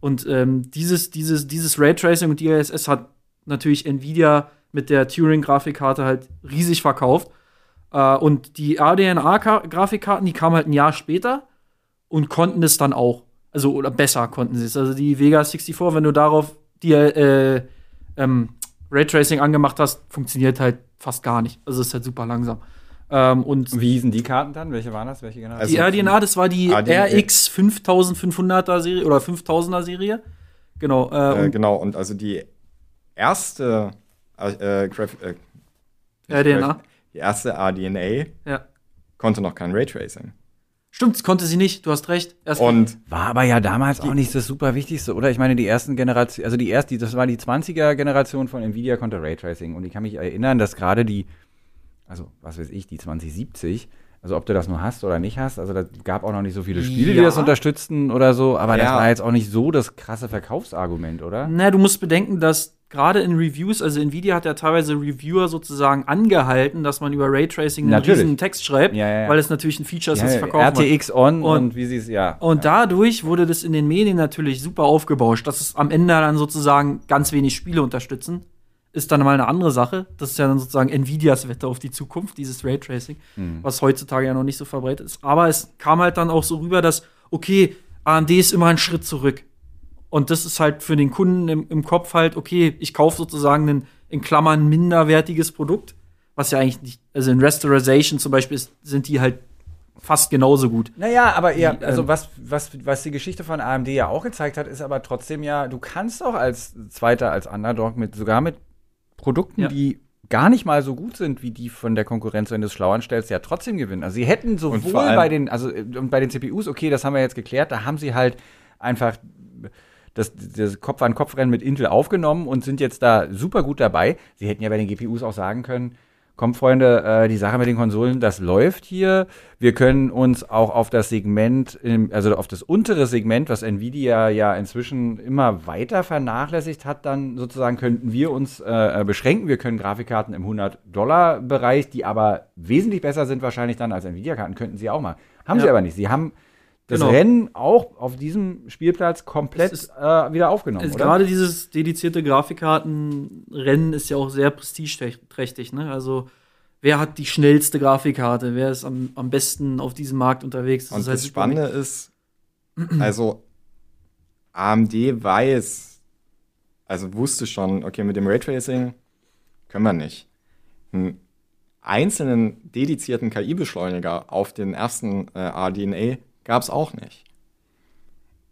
und ähm, dieses, dieses, dieses Raytracing und DLSS hat natürlich Nvidia mit der Turing-Grafikkarte halt riesig verkauft. Äh, und die RDNA-Grafikkarten, die kamen halt ein Jahr später und konnten es dann auch. Also, oder besser konnten sie es. Also die Vega 64, wenn du darauf die äh, ähm, Raytracing angemacht hast, funktioniert halt fast gar nicht. Also ist halt super langsam. Ähm, und Wie hießen die Karten dann? Welche waren das? Welche genau? Die RDNA, das war die RDNA. RX 5500er Serie oder 5000er Serie. Genau. Äh, äh, genau, und also die erste äh, Graf äh, RDNA. Die erste RDNA ja. konnte noch kein Raytracing. Stimmt, konnte sie nicht, du hast recht. Erst und war aber ja damals auch nicht das super Wichtigste, oder? Ich meine, die ersten Generationen, also die erste, das war die 20er Generation von Nvidia konnte Raytracing und ich kann mich erinnern, dass gerade die, also was weiß ich, die 2070, also ob du das nur hast oder nicht hast, also da gab auch noch nicht so viele Spiele, ja. die das unterstützten oder so, aber ja. das war jetzt auch nicht so das krasse Verkaufsargument, oder? Na, du musst bedenken, dass gerade in Reviews, also Nvidia hat ja teilweise Reviewer sozusagen angehalten, dass man über Raytracing einen riesigen Text schreibt, ja, ja. weil es natürlich ein Feature ist, das ja, verkauft RTX on und, und wie sie es, ja. Und dadurch wurde das in den Medien natürlich super aufgebauscht, dass es am Ende dann sozusagen ganz wenig Spiele unterstützen. Ist dann mal eine andere Sache. Das ist ja dann sozusagen Nvidias Wette auf die Zukunft, dieses Raytracing, mhm. was heutzutage ja noch nicht so verbreitet ist. Aber es kam halt dann auch so rüber, dass, okay, AMD ist immer einen Schritt zurück. Und das ist halt für den Kunden im, im Kopf halt, okay, ich kaufe sozusagen ein in Klammern minderwertiges Produkt, was ja eigentlich nicht, also in Restoration zum Beispiel ist, sind die halt fast genauso gut. Naja, aber ja, also ähm, was, was, was die Geschichte von AMD ja auch gezeigt hat, ist aber trotzdem ja, du kannst auch als Zweiter, als Underdog mit, sogar mit Produkten, ja. die gar nicht mal so gut sind wie die von der Konkurrenz, wenn du es schlau anstellst, ja trotzdem gewinnen. Also sie hätten sowohl bei den, also bei den CPUs, okay, das haben wir jetzt geklärt, da haben sie halt einfach das, das Kopf-an-Kopf-Rennen mit Intel aufgenommen und sind jetzt da super gut dabei. Sie hätten ja bei den GPUs auch sagen können, kommt, Freunde, äh, die Sache mit den Konsolen, das läuft hier. Wir können uns auch auf das Segment, im, also auf das untere Segment, was Nvidia ja inzwischen immer weiter vernachlässigt hat, dann sozusagen könnten wir uns äh, beschränken. Wir können Grafikkarten im 100-Dollar-Bereich, die aber wesentlich besser sind wahrscheinlich dann als Nvidia-Karten, könnten sie auch mal. Haben ja. sie aber nicht. Sie haben das genau. Rennen auch auf diesem Spielplatz komplett ist, äh, wieder aufgenommen. Gerade dieses dedizierte Grafikkartenrennen ist ja auch sehr prestigeträchtig. Ne? Also wer hat die schnellste Grafikkarte? Wer ist am, am besten auf diesem Markt unterwegs? Das Und ist halt das Spannende ist, also AMD weiß, also wusste schon, okay, mit dem Raytracing können wir nicht. Einen einzelnen dedizierten KI-Beschleuniger auf den ersten äh, RDNA Gab es auch nicht.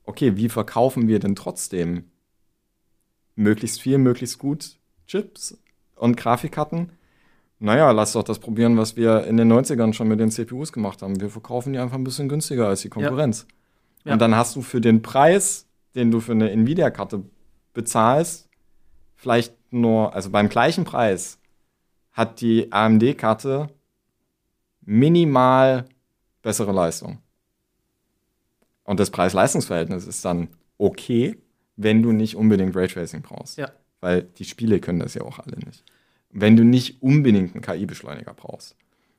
Okay, wie verkaufen wir denn trotzdem möglichst viel, möglichst gut Chips und Grafikkarten? Naja, lass doch das probieren, was wir in den 90ern schon mit den CPUs gemacht haben. Wir verkaufen die einfach ein bisschen günstiger als die Konkurrenz. Ja. Ja. Und dann hast du für den Preis, den du für eine Nvidia-Karte bezahlst, vielleicht nur, also beim gleichen Preis, hat die AMD-Karte minimal bessere Leistung. Und das Preis-Leistungs-Verhältnis ist dann okay, wenn du nicht unbedingt Raytracing brauchst. Ja. Weil die Spiele können das ja auch alle nicht. Wenn du nicht unbedingt einen KI-Beschleuniger brauchst.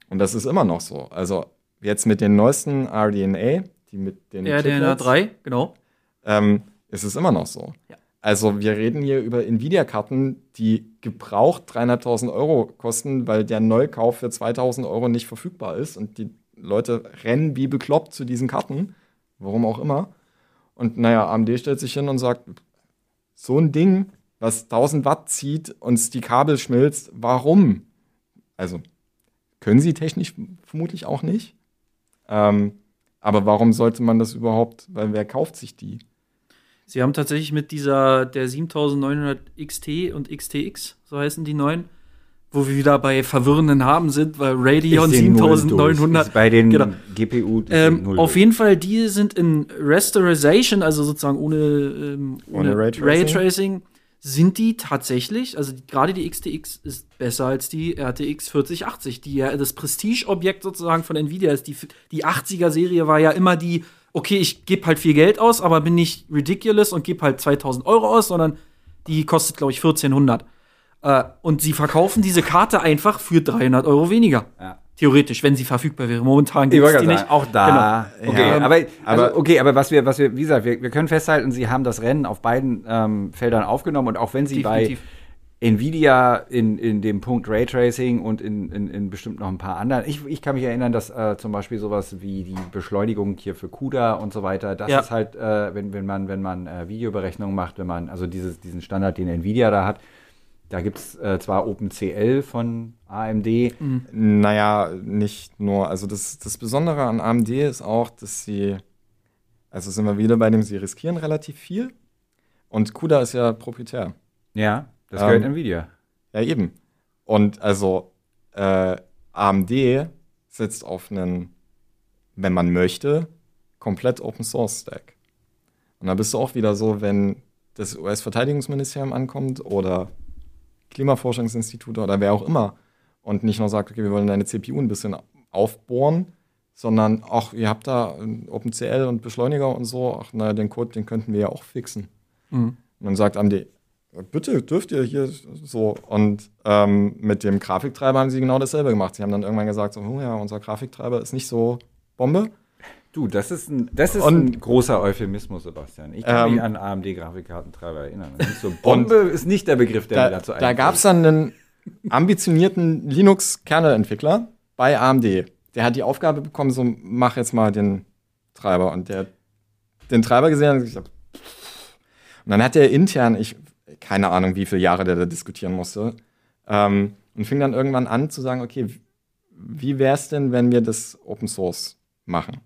Und das ist immer noch so. Also jetzt mit den neuesten RDNA, die mit den RDNA 3, genau. Ähm, ist es immer noch so. Ja. Also wir reden hier über Nvidia-Karten, die gebraucht 3.500 Euro kosten, weil der Neukauf für 2.000 Euro nicht verfügbar ist und die Leute rennen wie bekloppt zu diesen Karten warum auch immer. Und naja, AMD stellt sich hin und sagt, so ein Ding, was 1000 Watt zieht, und die Kabel schmilzt, warum? Also, können sie technisch vermutlich auch nicht. Ähm, aber warum sollte man das überhaupt, weil wer kauft sich die? Sie haben tatsächlich mit dieser, der 7900 XT und XTX, so heißen die neuen, wo wir wieder bei verwirrenden Namen sind, weil Radeon 7900 bei den genau. GPU ähm, auf jeden Fall die sind in Rasterization, also sozusagen ohne, ähm, ohne, ohne Raytracing. Raytracing, sind die tatsächlich, also gerade die XTX ist besser als die RTX 4080, die ja das Prestigeobjekt sozusagen von Nvidia ist. Die, die 80er Serie war ja immer die, okay, ich gebe halt viel Geld aus, aber bin nicht ridiculous und gebe halt 2000 Euro aus, sondern die kostet, glaube ich, 1400. Äh, und sie verkaufen diese Karte einfach für 300 Euro weniger. Ja. Theoretisch, wenn sie verfügbar wäre. Momentan gibt es die nicht. Auch da. Genau. Okay, ja, aber, also, okay, aber was wir, was wir, wie gesagt, wir, wir können festhalten, sie haben das Rennen auf beiden ähm, Feldern aufgenommen und auch wenn sie Definitiv. bei Nvidia in, in dem Punkt Raytracing und in, in, in bestimmt noch ein paar anderen. Ich, ich kann mich erinnern, dass äh, zum Beispiel sowas wie die Beschleunigung hier für CUDA und so weiter, das ja. ist halt, äh, wenn, wenn man, wenn man äh, Videoberechnungen macht, wenn man, also dieses, diesen Standard, den Nvidia da hat, da gibt es äh, zwar OpenCL von AMD. Mhm. Naja, nicht nur. Also das, das Besondere an AMD ist auch, dass sie, also sind wir wieder bei dem, sie riskieren relativ viel. Und CUDA ist ja proprietär. Ja, das gehört ähm, Nvidia. Ja, eben. Und also äh, AMD sitzt auf einen, wenn man möchte, komplett Open Source Stack. Und da bist du auch wieder so, wenn das US-Verteidigungsministerium ankommt oder Klimaforschungsinstitute oder wer auch immer und nicht nur sagt, okay, wir wollen deine CPU ein bisschen aufbohren, sondern ach, ihr habt da OpenCL und Beschleuniger und so, ach naja, den Code, den könnten wir ja auch fixen. Mhm. Und dann sagt AMD, bitte dürft ihr hier so. Und ähm, mit dem Grafiktreiber haben sie genau dasselbe gemacht. Sie haben dann irgendwann gesagt, so, oh ja, unser Grafiktreiber ist nicht so Bombe. Du, das ist ein, das ist und, ein großer Euphemismus, Sebastian. Ich kann ähm, mich an AMD-Grafikkartentreiber erinnern. So, Bombe ist nicht der Begriff, der da, mir dazu einfällt. Da gab es dann einen ambitionierten Linux-Kernel-Entwickler bei AMD. Der hat die Aufgabe bekommen, so mach jetzt mal den Treiber. Und der den Treiber gesehen und gesagt, und dann hat er intern, ich keine Ahnung, wie viele Jahre der da diskutieren musste, ähm, und fing dann irgendwann an zu sagen, okay, wie wäre es denn, wenn wir das Open Source machen?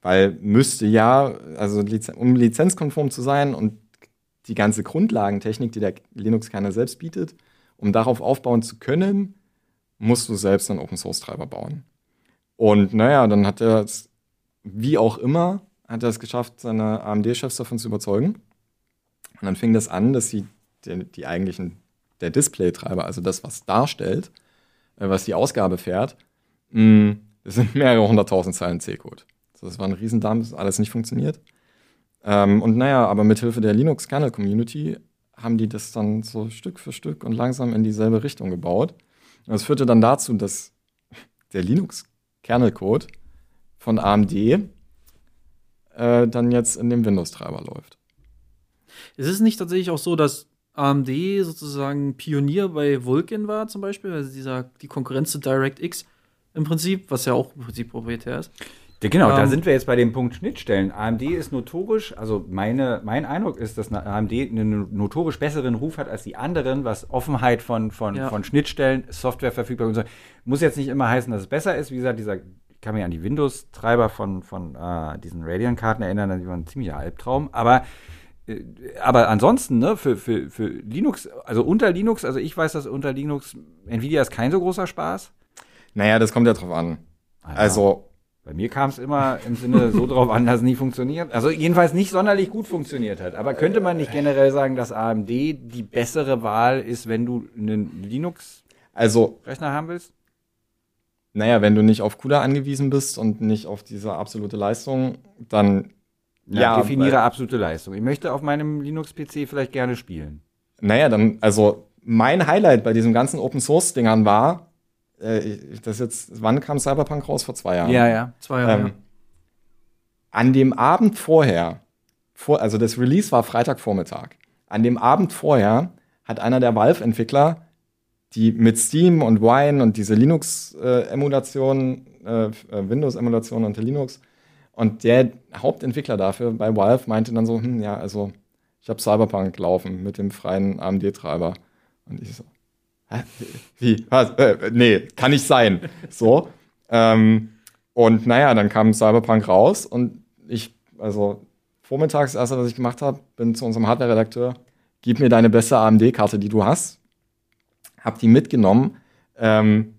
Weil müsste ja, also um lizenzkonform zu sein und die ganze Grundlagentechnik, die der Linux-Kernel selbst bietet, um darauf aufbauen zu können, musst du selbst einen Open-Source-Treiber bauen. Und naja, dann hat er es, wie auch immer, hat er es geschafft, seine AMD-Chefs davon zu überzeugen. Und dann fing das an, dass sie die, die eigentlichen, der Display-Treiber, also das, was darstellt, äh, was die Ausgabe fährt. Mm, das sind mehrere hunderttausend Zeilen C-Code. Das war ein Riesendump, das alles nicht funktioniert. Ähm, und naja, aber mithilfe der Linux-Kernel-Community haben die das dann so Stück für Stück und langsam in dieselbe Richtung gebaut. Und das führte dann dazu, dass der Linux-Kernel-Code von AMD äh, dann jetzt in dem Windows-Treiber läuft. Ist es nicht tatsächlich auch so, dass AMD sozusagen Pionier bei Vulkan war, zum Beispiel, also dieser, die Konkurrenz zu DirectX im Prinzip, was ja auch im Prinzip proprietär ist? Ja, genau, um, da ähm, sind wir jetzt bei dem Punkt Schnittstellen. AMD ist notorisch, also meine, mein Eindruck ist, dass AMD einen notorisch besseren Ruf hat als die anderen, was Offenheit von, von, ja. von Schnittstellen, Software verfügbar und so. Muss jetzt nicht immer heißen, dass es besser ist. Wie gesagt, dieser, ich kann mich an die Windows-Treiber von, von uh, diesen Radeon-Karten erinnern, die waren ein ziemlicher Albtraum. Aber äh, aber ansonsten, ne, für, für, für Linux, also unter Linux, also ich weiß, dass unter Linux Nvidia ist kein so großer Spaß. Naja, das kommt ja drauf an. Ah, ja. Also bei mir kam es immer im Sinne so drauf an, dass es nie funktioniert. Also jedenfalls nicht sonderlich gut funktioniert hat. Aber könnte man nicht generell sagen, dass AMD die bessere Wahl ist, wenn du einen Linux-Rechner also, haben willst? Naja, wenn du nicht auf CUDA angewiesen bist und nicht auf diese absolute Leistung, dann ja, ja definiere absolute Leistung. Ich möchte auf meinem Linux-PC vielleicht gerne spielen. Naja, dann, also mein Highlight bei diesem ganzen Open-Source-Dingern war, äh, das jetzt, wann kam Cyberpunk raus? Vor zwei Jahren. Ja, ja, zwei Jahre. Ähm, ja. An dem Abend vorher, vor, also das Release war Freitagvormittag. An dem Abend vorher hat einer der Valve-Entwickler, die mit Steam und Wine und diese Linux-Emulation, äh, äh, Windows-Emulation unter Linux, und der Hauptentwickler dafür bei Valve meinte dann so, hm, ja, also ich habe Cyberpunk laufen mit dem freien AMD-Treiber. Und ich so, wie? Was? Äh, nee, kann nicht sein. So. Ähm, und naja, dann kam Cyberpunk raus und ich, also vormittags, das erste, was ich gemacht habe, bin zu unserem Hardware-Redakteur, gib mir deine beste AMD-Karte, die du hast. Hab die mitgenommen. Ähm,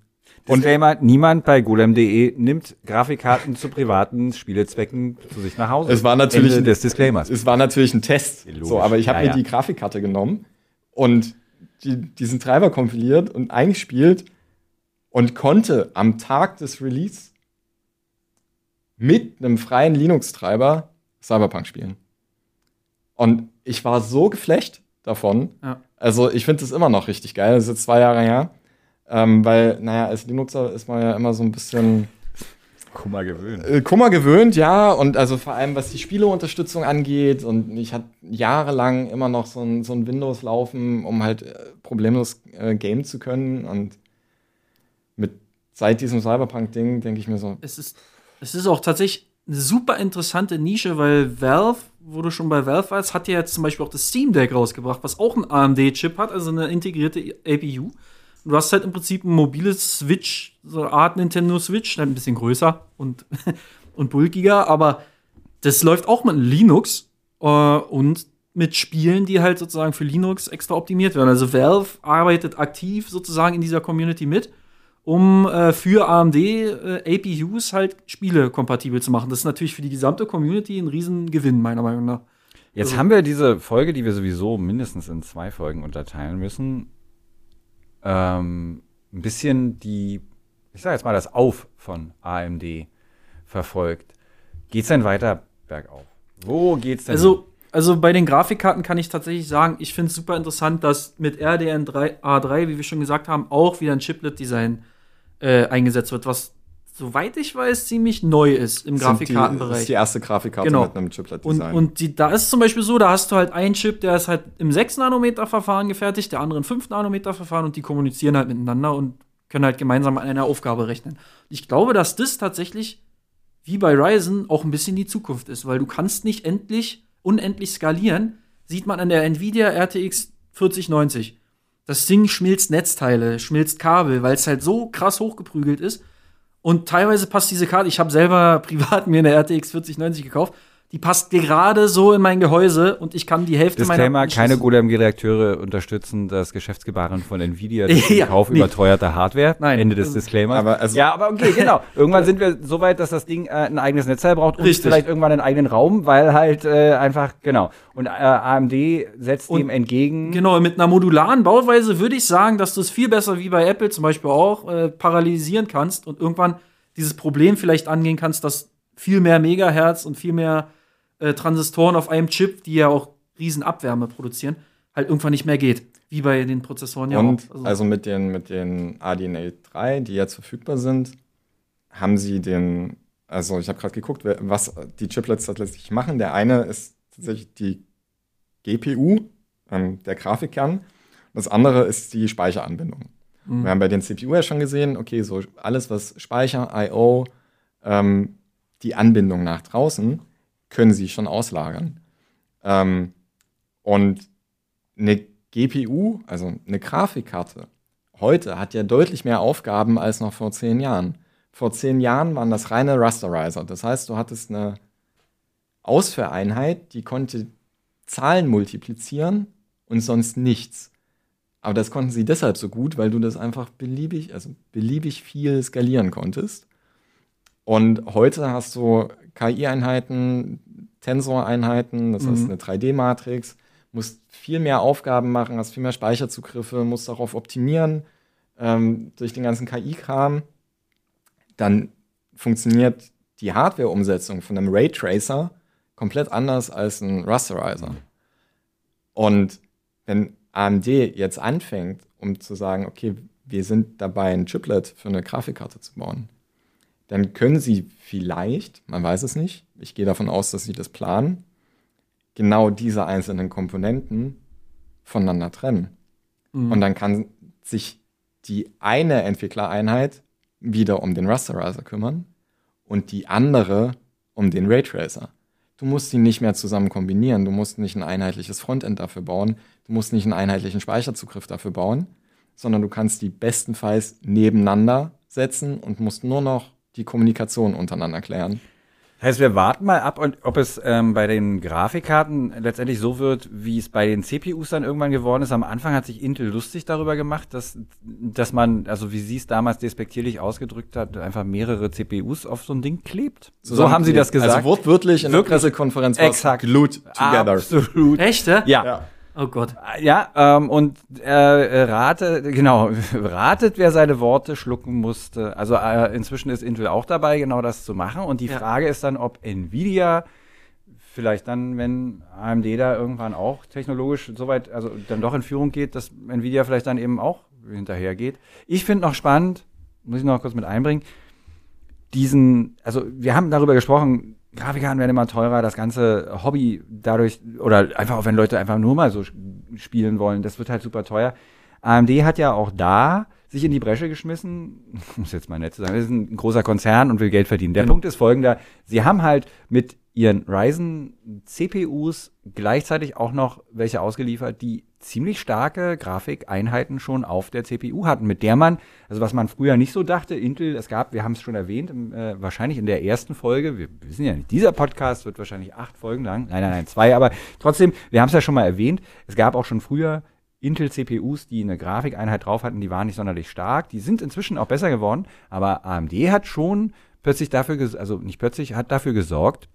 Disclaimer, niemand bei golem.de nimmt Grafikkarten zu privaten Spielezwecken zu sich nach Hause. Es war natürlich Ende des Disclaimers. Es war natürlich ein Test. So, aber ich habe ja, mir ja. die Grafikkarte genommen und die, diesen Treiber kompiliert und eingespielt und konnte am Tag des Release mit einem freien Linux-Treiber Cyberpunk spielen. Und ich war so geflecht davon. Ja. Also ich finde es immer noch richtig geil. Das ist jetzt zwei Jahre her. Ähm, weil, naja, als Linuxer ist man ja immer so ein bisschen Kummer gewöhnt. Äh, Kummer gewöhnt, ja. Und also vor allem, was die Spieleunterstützung angeht. Und ich hatte jahrelang immer noch so ein, so ein Windows laufen, um halt äh, problemlos äh, gamen zu können. Und mit seit diesem Cyberpunk-Ding denke ich mir so. Es ist, es ist auch tatsächlich eine super interessante Nische, weil Valve, wo du schon bei Valve warst, hat ja jetzt zum Beispiel auch das Steam Deck rausgebracht, was auch ein AMD-Chip hat, also eine integrierte APU du hast halt im Prinzip ein mobiles Switch, so eine Art Nintendo Switch, ein bisschen größer und, und bulkiger, aber das läuft auch mit Linux äh, und mit Spielen, die halt sozusagen für Linux extra optimiert werden. Also Valve arbeitet aktiv sozusagen in dieser Community mit, um äh, für AMD äh, APUs halt Spiele kompatibel zu machen. Das ist natürlich für die gesamte Community ein Riesengewinn, meiner Meinung nach. Jetzt also, haben wir diese Folge, die wir sowieso mindestens in zwei Folgen unterteilen müssen, ähm, ein bisschen die, ich sage jetzt mal, das Auf von AMD verfolgt. Geht es denn weiter bergauf? Wo geht's denn? Also, also bei den Grafikkarten kann ich tatsächlich sagen, ich finde es super interessant, dass mit RDN3, A3, wie wir schon gesagt haben, auch wieder ein Chiplet-Design äh, eingesetzt wird, was soweit ich weiß, ziemlich neu ist im Grafikkartenbereich. Das ist die erste Grafikkarte genau. mit einem Chiplet-Design. Und, und die, da ist zum Beispiel so, da hast du halt einen Chip, der ist halt im 6-Nanometer-Verfahren gefertigt, der andere im 5-Nanometer-Verfahren und die kommunizieren halt miteinander und können halt gemeinsam an einer Aufgabe rechnen. Ich glaube, dass das tatsächlich, wie bei Ryzen, auch ein bisschen die Zukunft ist, weil du kannst nicht endlich, unendlich skalieren. Sieht man an der Nvidia RTX 4090. Das Ding schmilzt Netzteile, schmilzt Kabel, weil es halt so krass hochgeprügelt ist und teilweise passt diese Karte, ich habe selber privat mir eine RTX 4090 gekauft, die passt gerade so in mein Gehäuse und ich kann die Hälfte Disclaimer, meiner keine Golem-Redakteure unterstützen das Geschäftsgebaren von Nvidia durch Ja, den Kauf nee. überteuerter Hardware. Nein. Ende des Disclaimers. Aber also- ja, aber okay, genau. Irgendwann sind wir so weit, dass das Ding äh, ein eigenes Netzteil braucht und Richtig. vielleicht irgendwann einen eigenen Raum, weil halt äh, einfach, genau. Und äh, AMD setzt Und- dem entgegen. Genau, mit einer modularen Bauweise würde ich sagen, dass du es viel besser wie bei Apple zum Beispiel auch äh, parallelisieren kannst und irgendwann dieses Problem vielleicht angehen kannst, dass viel mehr Megahertz und viel mehr äh, Transistoren auf einem Chip, die ja auch riesen Abwärme produzieren, halt irgendwann nicht mehr geht. Wie bei den Prozessoren ja Und auch. also, mit den, mit den ADNA 3, die jetzt verfügbar sind, haben sie den, also ich habe gerade geguckt, was die Chiplets tatsächlich machen. Der eine ist tatsächlich die GPU, ähm, der Grafikkern. Das andere ist die Speicheranbindung. Mhm. Wir haben bei den CPU ja schon gesehen, okay, so alles, was Speicher, I.O., ähm, die Anbindung nach draußen, können sie schon auslagern. Ähm, und eine GPU, also eine Grafikkarte, heute hat ja deutlich mehr Aufgaben als noch vor zehn Jahren. Vor zehn Jahren waren das reine Rasterizer. Das heißt, du hattest eine Ausführeinheit, die konnte Zahlen multiplizieren und sonst nichts. Aber das konnten sie deshalb so gut, weil du das einfach beliebig, also beliebig viel skalieren konntest. Und heute hast du KI-Einheiten, Tensoreinheiten, das heißt Mhm. eine 3D-Matrix, musst viel mehr Aufgaben machen, hast viel mehr Speicherzugriffe, musst darauf optimieren ähm, durch den ganzen KI-Kram. Dann funktioniert die Hardware-Umsetzung von einem Raytracer komplett anders als ein Rasterizer. Und wenn AMD jetzt anfängt, um zu sagen, okay, wir sind dabei, ein Chiplet für eine Grafikkarte zu bauen, dann können sie vielleicht, man weiß es nicht, ich gehe davon aus, dass sie das planen, genau diese einzelnen Komponenten voneinander trennen. Mhm. Und dann kann sich die eine Entwicklereinheit wieder um den Rasterizer kümmern und die andere um den Raytracer. Du musst die nicht mehr zusammen kombinieren. Du musst nicht ein einheitliches Frontend dafür bauen. Du musst nicht einen einheitlichen Speicherzugriff dafür bauen, sondern du kannst die bestenfalls nebeneinander setzen und musst nur noch die Kommunikation untereinander klären. Das heißt, wir warten mal ab, und ob es ähm, bei den Grafikkarten letztendlich so wird, wie es bei den CPUs dann irgendwann geworden ist. Am Anfang hat sich Intel lustig darüber gemacht, dass, dass man, also wie sie es damals despektierlich ausgedrückt hat, einfach mehrere CPUs auf so ein Ding klebt. So haben sie das gesagt. Also wortwörtlich in der? Pressekonferenz war es Exakt. glued together. Absolut. Echt, ja? Ja. Oh Gott. Ja, ähm, und äh, rate, genau, ratet, wer seine Worte schlucken musste. Also äh, inzwischen ist Intel auch dabei, genau das zu machen. Und die Ja. Frage ist dann, ob Nvidia vielleicht dann, wenn AMD da irgendwann auch technologisch soweit, also dann doch in Führung geht, dass Nvidia vielleicht dann eben auch hinterher geht. Ich finde noch spannend, muss ich noch kurz mit einbringen, diesen, also wir haben darüber gesprochen, Grafikkarten werden immer teurer, das ganze Hobby dadurch, oder einfach auch wenn Leute einfach nur mal so spielen wollen, das wird halt super teuer. AMD hat ja auch da sich in die Bresche geschmissen, muss jetzt mal nett zu sagen, das ist ein großer Konzern und will Geld verdienen. Der Genau. Punkt ist folgender, sie haben halt mit ihren Ryzen CPUs gleichzeitig auch noch welche ausgeliefert, die ziemlich starke Grafikeinheiten schon auf der CPU hatten, mit der man, also was man früher nicht so dachte, Intel, es gab, wir haben es schon erwähnt, im, äh, wahrscheinlich in der ersten Folge, wir wissen ja nicht, dieser Podcast wird wahrscheinlich acht Folgen lang, nein, nein, nein, zwei, aber trotzdem, wir haben es ja schon mal erwähnt, es gab auch schon früher Intel-CPUs, die eine Grafikeinheit drauf hatten, die waren nicht sonderlich stark, die sind inzwischen auch besser geworden, aber AMD hat schon plötzlich dafür, also nicht plötzlich, hat dafür gesorgt,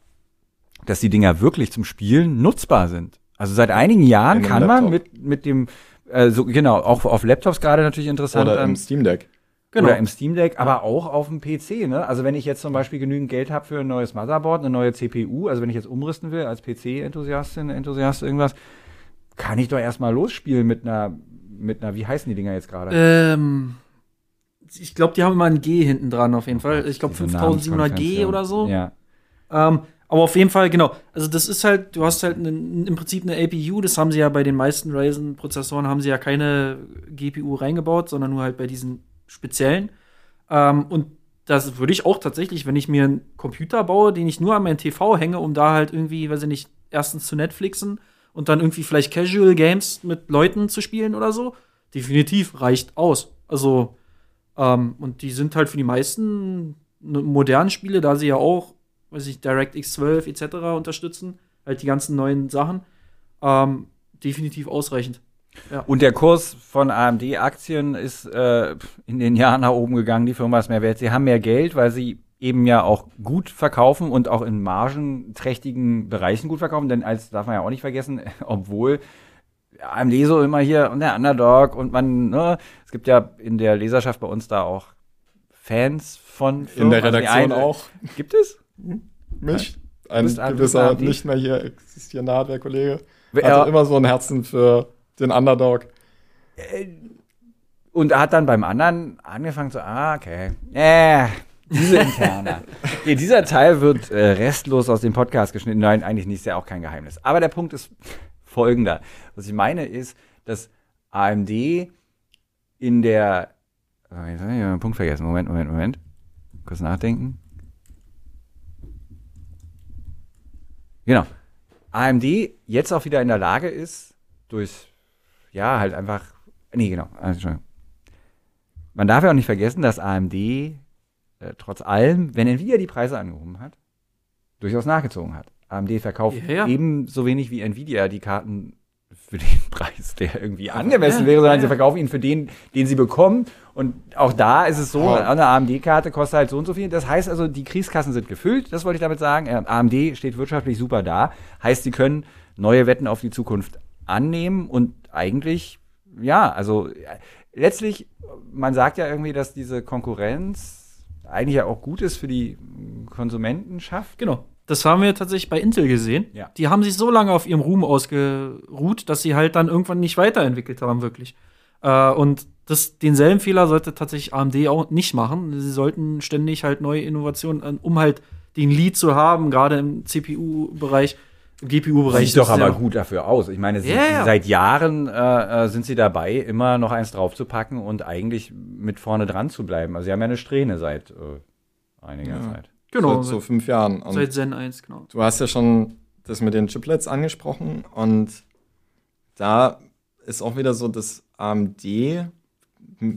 dass die Dinger wirklich zum Spielen nutzbar sind. Also seit einigen Jahren kann man Laptop. mit, mit dem, äh, so, genau, auch auf Laptops gerade natürlich interessant. Oder ähm, im Steam Deck. Genau. Oder im Steam Deck, aber auch auf dem PC. Ne? Also wenn ich jetzt zum Beispiel genügend Geld habe für ein neues Motherboard, eine neue CPU, also wenn ich jetzt umrüsten will als PC-Enthusiastin, Enthusiast irgendwas, kann ich doch erstmal losspielen mit einer, mit einer, wie heißen die Dinger jetzt gerade? Ähm, ich glaube, die haben immer ein G hinten dran auf jeden Fall. Ich glaube Diese 5700 G Namenskonvention. oder so. Ja. Ähm, aber auf jeden Fall, genau. Also das ist halt, du hast halt einen, im Prinzip eine APU, das haben sie ja bei den meisten Ryzen-Prozessoren, haben sie ja keine GPU reingebaut, sondern nur halt bei diesen speziellen. Ähm, und das würde ich auch tatsächlich, wenn ich mir einen Computer baue, den ich nur an meinen TV hänge, um da halt irgendwie, weiß ich nicht, erstens zu Netflixen und dann irgendwie vielleicht Casual Games mit Leuten zu spielen oder so, definitiv reicht aus. Also, ähm, und die sind halt für die meisten ne- modernen Spiele, da sie ja auch weiß ich, DirectX 12 etc. unterstützen, halt die ganzen neuen Sachen, ähm, definitiv ausreichend. Ja. Und der Kurs von AMD-Aktien ist äh, in den Jahren nach oben gegangen. Die Firma ist mehr wert. Sie haben mehr Geld, weil sie eben ja auch gut verkaufen und auch in margenträchtigen Bereichen gut verkaufen. Denn als darf man ja auch nicht vergessen, obwohl AMD so immer hier und der Underdog und man, ne, es gibt ja in der Leserschaft bei uns da auch Fans von Firmen. In der also Redaktion also auch. Gibt es? Mich? Ein gewisser nicht mehr hier existierender Hardware-Kollege. Hatte immer so ein Herzen für den Underdog. Äh, und er hat dann beim anderen angefangen zu, ah, okay. Äh, diese interne. okay, dieser Teil wird äh, restlos aus dem Podcast geschnitten. Nein, eigentlich nicht, ist ja auch kein Geheimnis. Aber der Punkt ist folgender. Was ich meine ist, dass AMD in der. Oh, jetzt habe ich einen Punkt vergessen. Moment, Moment, Moment. Kurz nachdenken. Genau. AMD jetzt auch wieder in der Lage ist, durch, ja, halt einfach, nee, genau, also man darf ja auch nicht vergessen, dass AMD äh, trotz allem, wenn Nvidia die Preise angehoben hat, durchaus nachgezogen hat. AMD verkauft ja, ja. ebenso wenig wie Nvidia die Karten für den Preis, der irgendwie angemessen wäre, sondern sie verkaufen ihn für den, den sie bekommen. Und auch da ist es so, eine AMD-Karte kostet halt so und so viel. Das heißt also, die Kriegskassen sind gefüllt, das wollte ich damit sagen. AMD steht wirtschaftlich super da. Heißt, sie können neue Wetten auf die Zukunft annehmen und eigentlich, ja, also letztlich, man sagt ja irgendwie, dass diese Konkurrenz eigentlich ja auch gut ist für die Konsumentenschaft. Genau. Das haben wir tatsächlich bei Intel gesehen. Ja. Die haben sich so lange auf ihrem Ruhm ausgeruht, dass sie halt dann irgendwann nicht weiterentwickelt haben, wirklich. Äh, und das, denselben Fehler sollte tatsächlich AMD auch nicht machen. Sie sollten ständig halt neue Innovationen, um halt den Lead zu haben, gerade im CPU-Bereich, im GPU-Bereich. Sieht doch aber gut dafür aus. Ich meine, yeah, seit Jahren äh, äh, sind sie dabei, immer noch eins draufzupacken und eigentlich mit vorne dran zu bleiben. Also sie haben ja eine Strähne seit äh, einiger ja. Zeit. Genau. Seit so fünf Jahren. Und seit Zen 1, genau. Du hast ja schon das mit den Chiplets angesprochen und da ist auch wieder so, dass AMD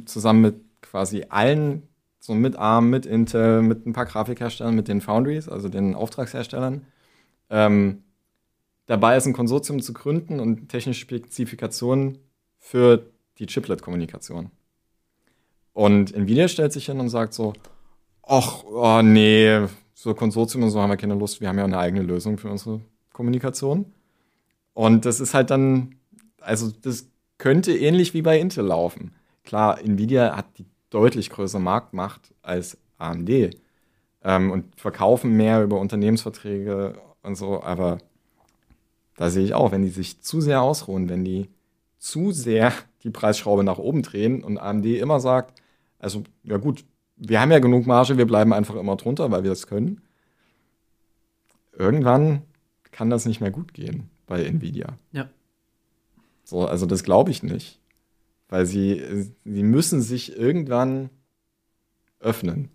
zusammen mit quasi allen, so mit ARM, mit Intel, mit ein paar Grafikherstellern, mit den Foundries, also den Auftragsherstellern, ähm, dabei ist, ein Konsortium zu gründen und technische Spezifikationen für die Chiplet-Kommunikation. Und Nvidia stellt sich hin und sagt so, ach, oh nee, so Konsortium und so haben wir keine Lust. Wir haben ja eine eigene Lösung für unsere Kommunikation. Und das ist halt dann, also das könnte ähnlich wie bei Intel laufen. Klar, Nvidia hat die deutlich größere Marktmacht als AMD ähm, und verkaufen mehr über Unternehmensverträge und so, aber da sehe ich auch, wenn die sich zu sehr ausruhen, wenn die zu sehr die Preisschraube nach oben drehen und AMD immer sagt, also ja gut, wir haben ja genug Marge, wir bleiben einfach immer drunter, weil wir das können. Irgendwann kann das nicht mehr gut gehen bei Nvidia. Ja. So, also das glaube ich nicht. Weil sie, sie müssen sich irgendwann öffnen.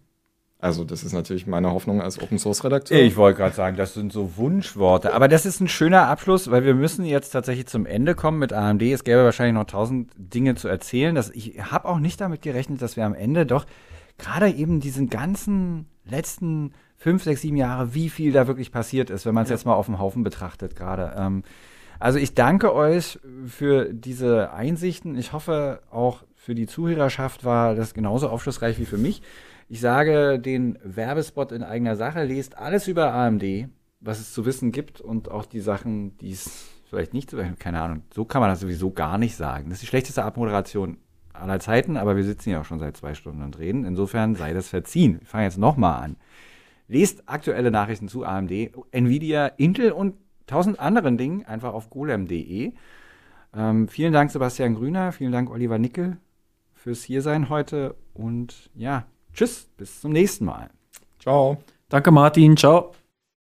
Also, das ist natürlich meine Hoffnung als Open Source Redakteur. Ich wollte gerade sagen, das sind so Wunschworte. Aber das ist ein schöner Abschluss, weil wir müssen jetzt tatsächlich zum Ende kommen mit AMD. Es gäbe wahrscheinlich noch tausend Dinge zu erzählen. Das, ich habe auch nicht damit gerechnet, dass wir am Ende doch gerade eben diesen ganzen letzten fünf, sechs, sieben Jahre, wie viel da wirklich passiert ist, wenn man es ja. jetzt mal auf dem Haufen betrachtet gerade. Ähm, also ich danke euch für diese Einsichten. Ich hoffe auch für die Zuhörerschaft war das genauso aufschlussreich wie für mich. Ich sage den Werbespot in eigener Sache, lest alles über AMD, was es zu wissen gibt und auch die Sachen, die es vielleicht nicht zu wissen, keine Ahnung. So kann man das sowieso gar nicht sagen. Das ist die schlechteste Abmoderation aller Zeiten, aber wir sitzen ja auch schon seit zwei Stunden und reden. Insofern sei das verziehen. Ich fange jetzt nochmal an. Lest aktuelle Nachrichten zu AMD, Nvidia, Intel und tausend anderen Dingen einfach auf golem.de. Ähm, vielen Dank, Sebastian Grüner. Vielen Dank, Oliver Nickel, fürs Hiersein heute. Und ja, tschüss, bis zum nächsten Mal. Ciao. Danke, Martin. Ciao.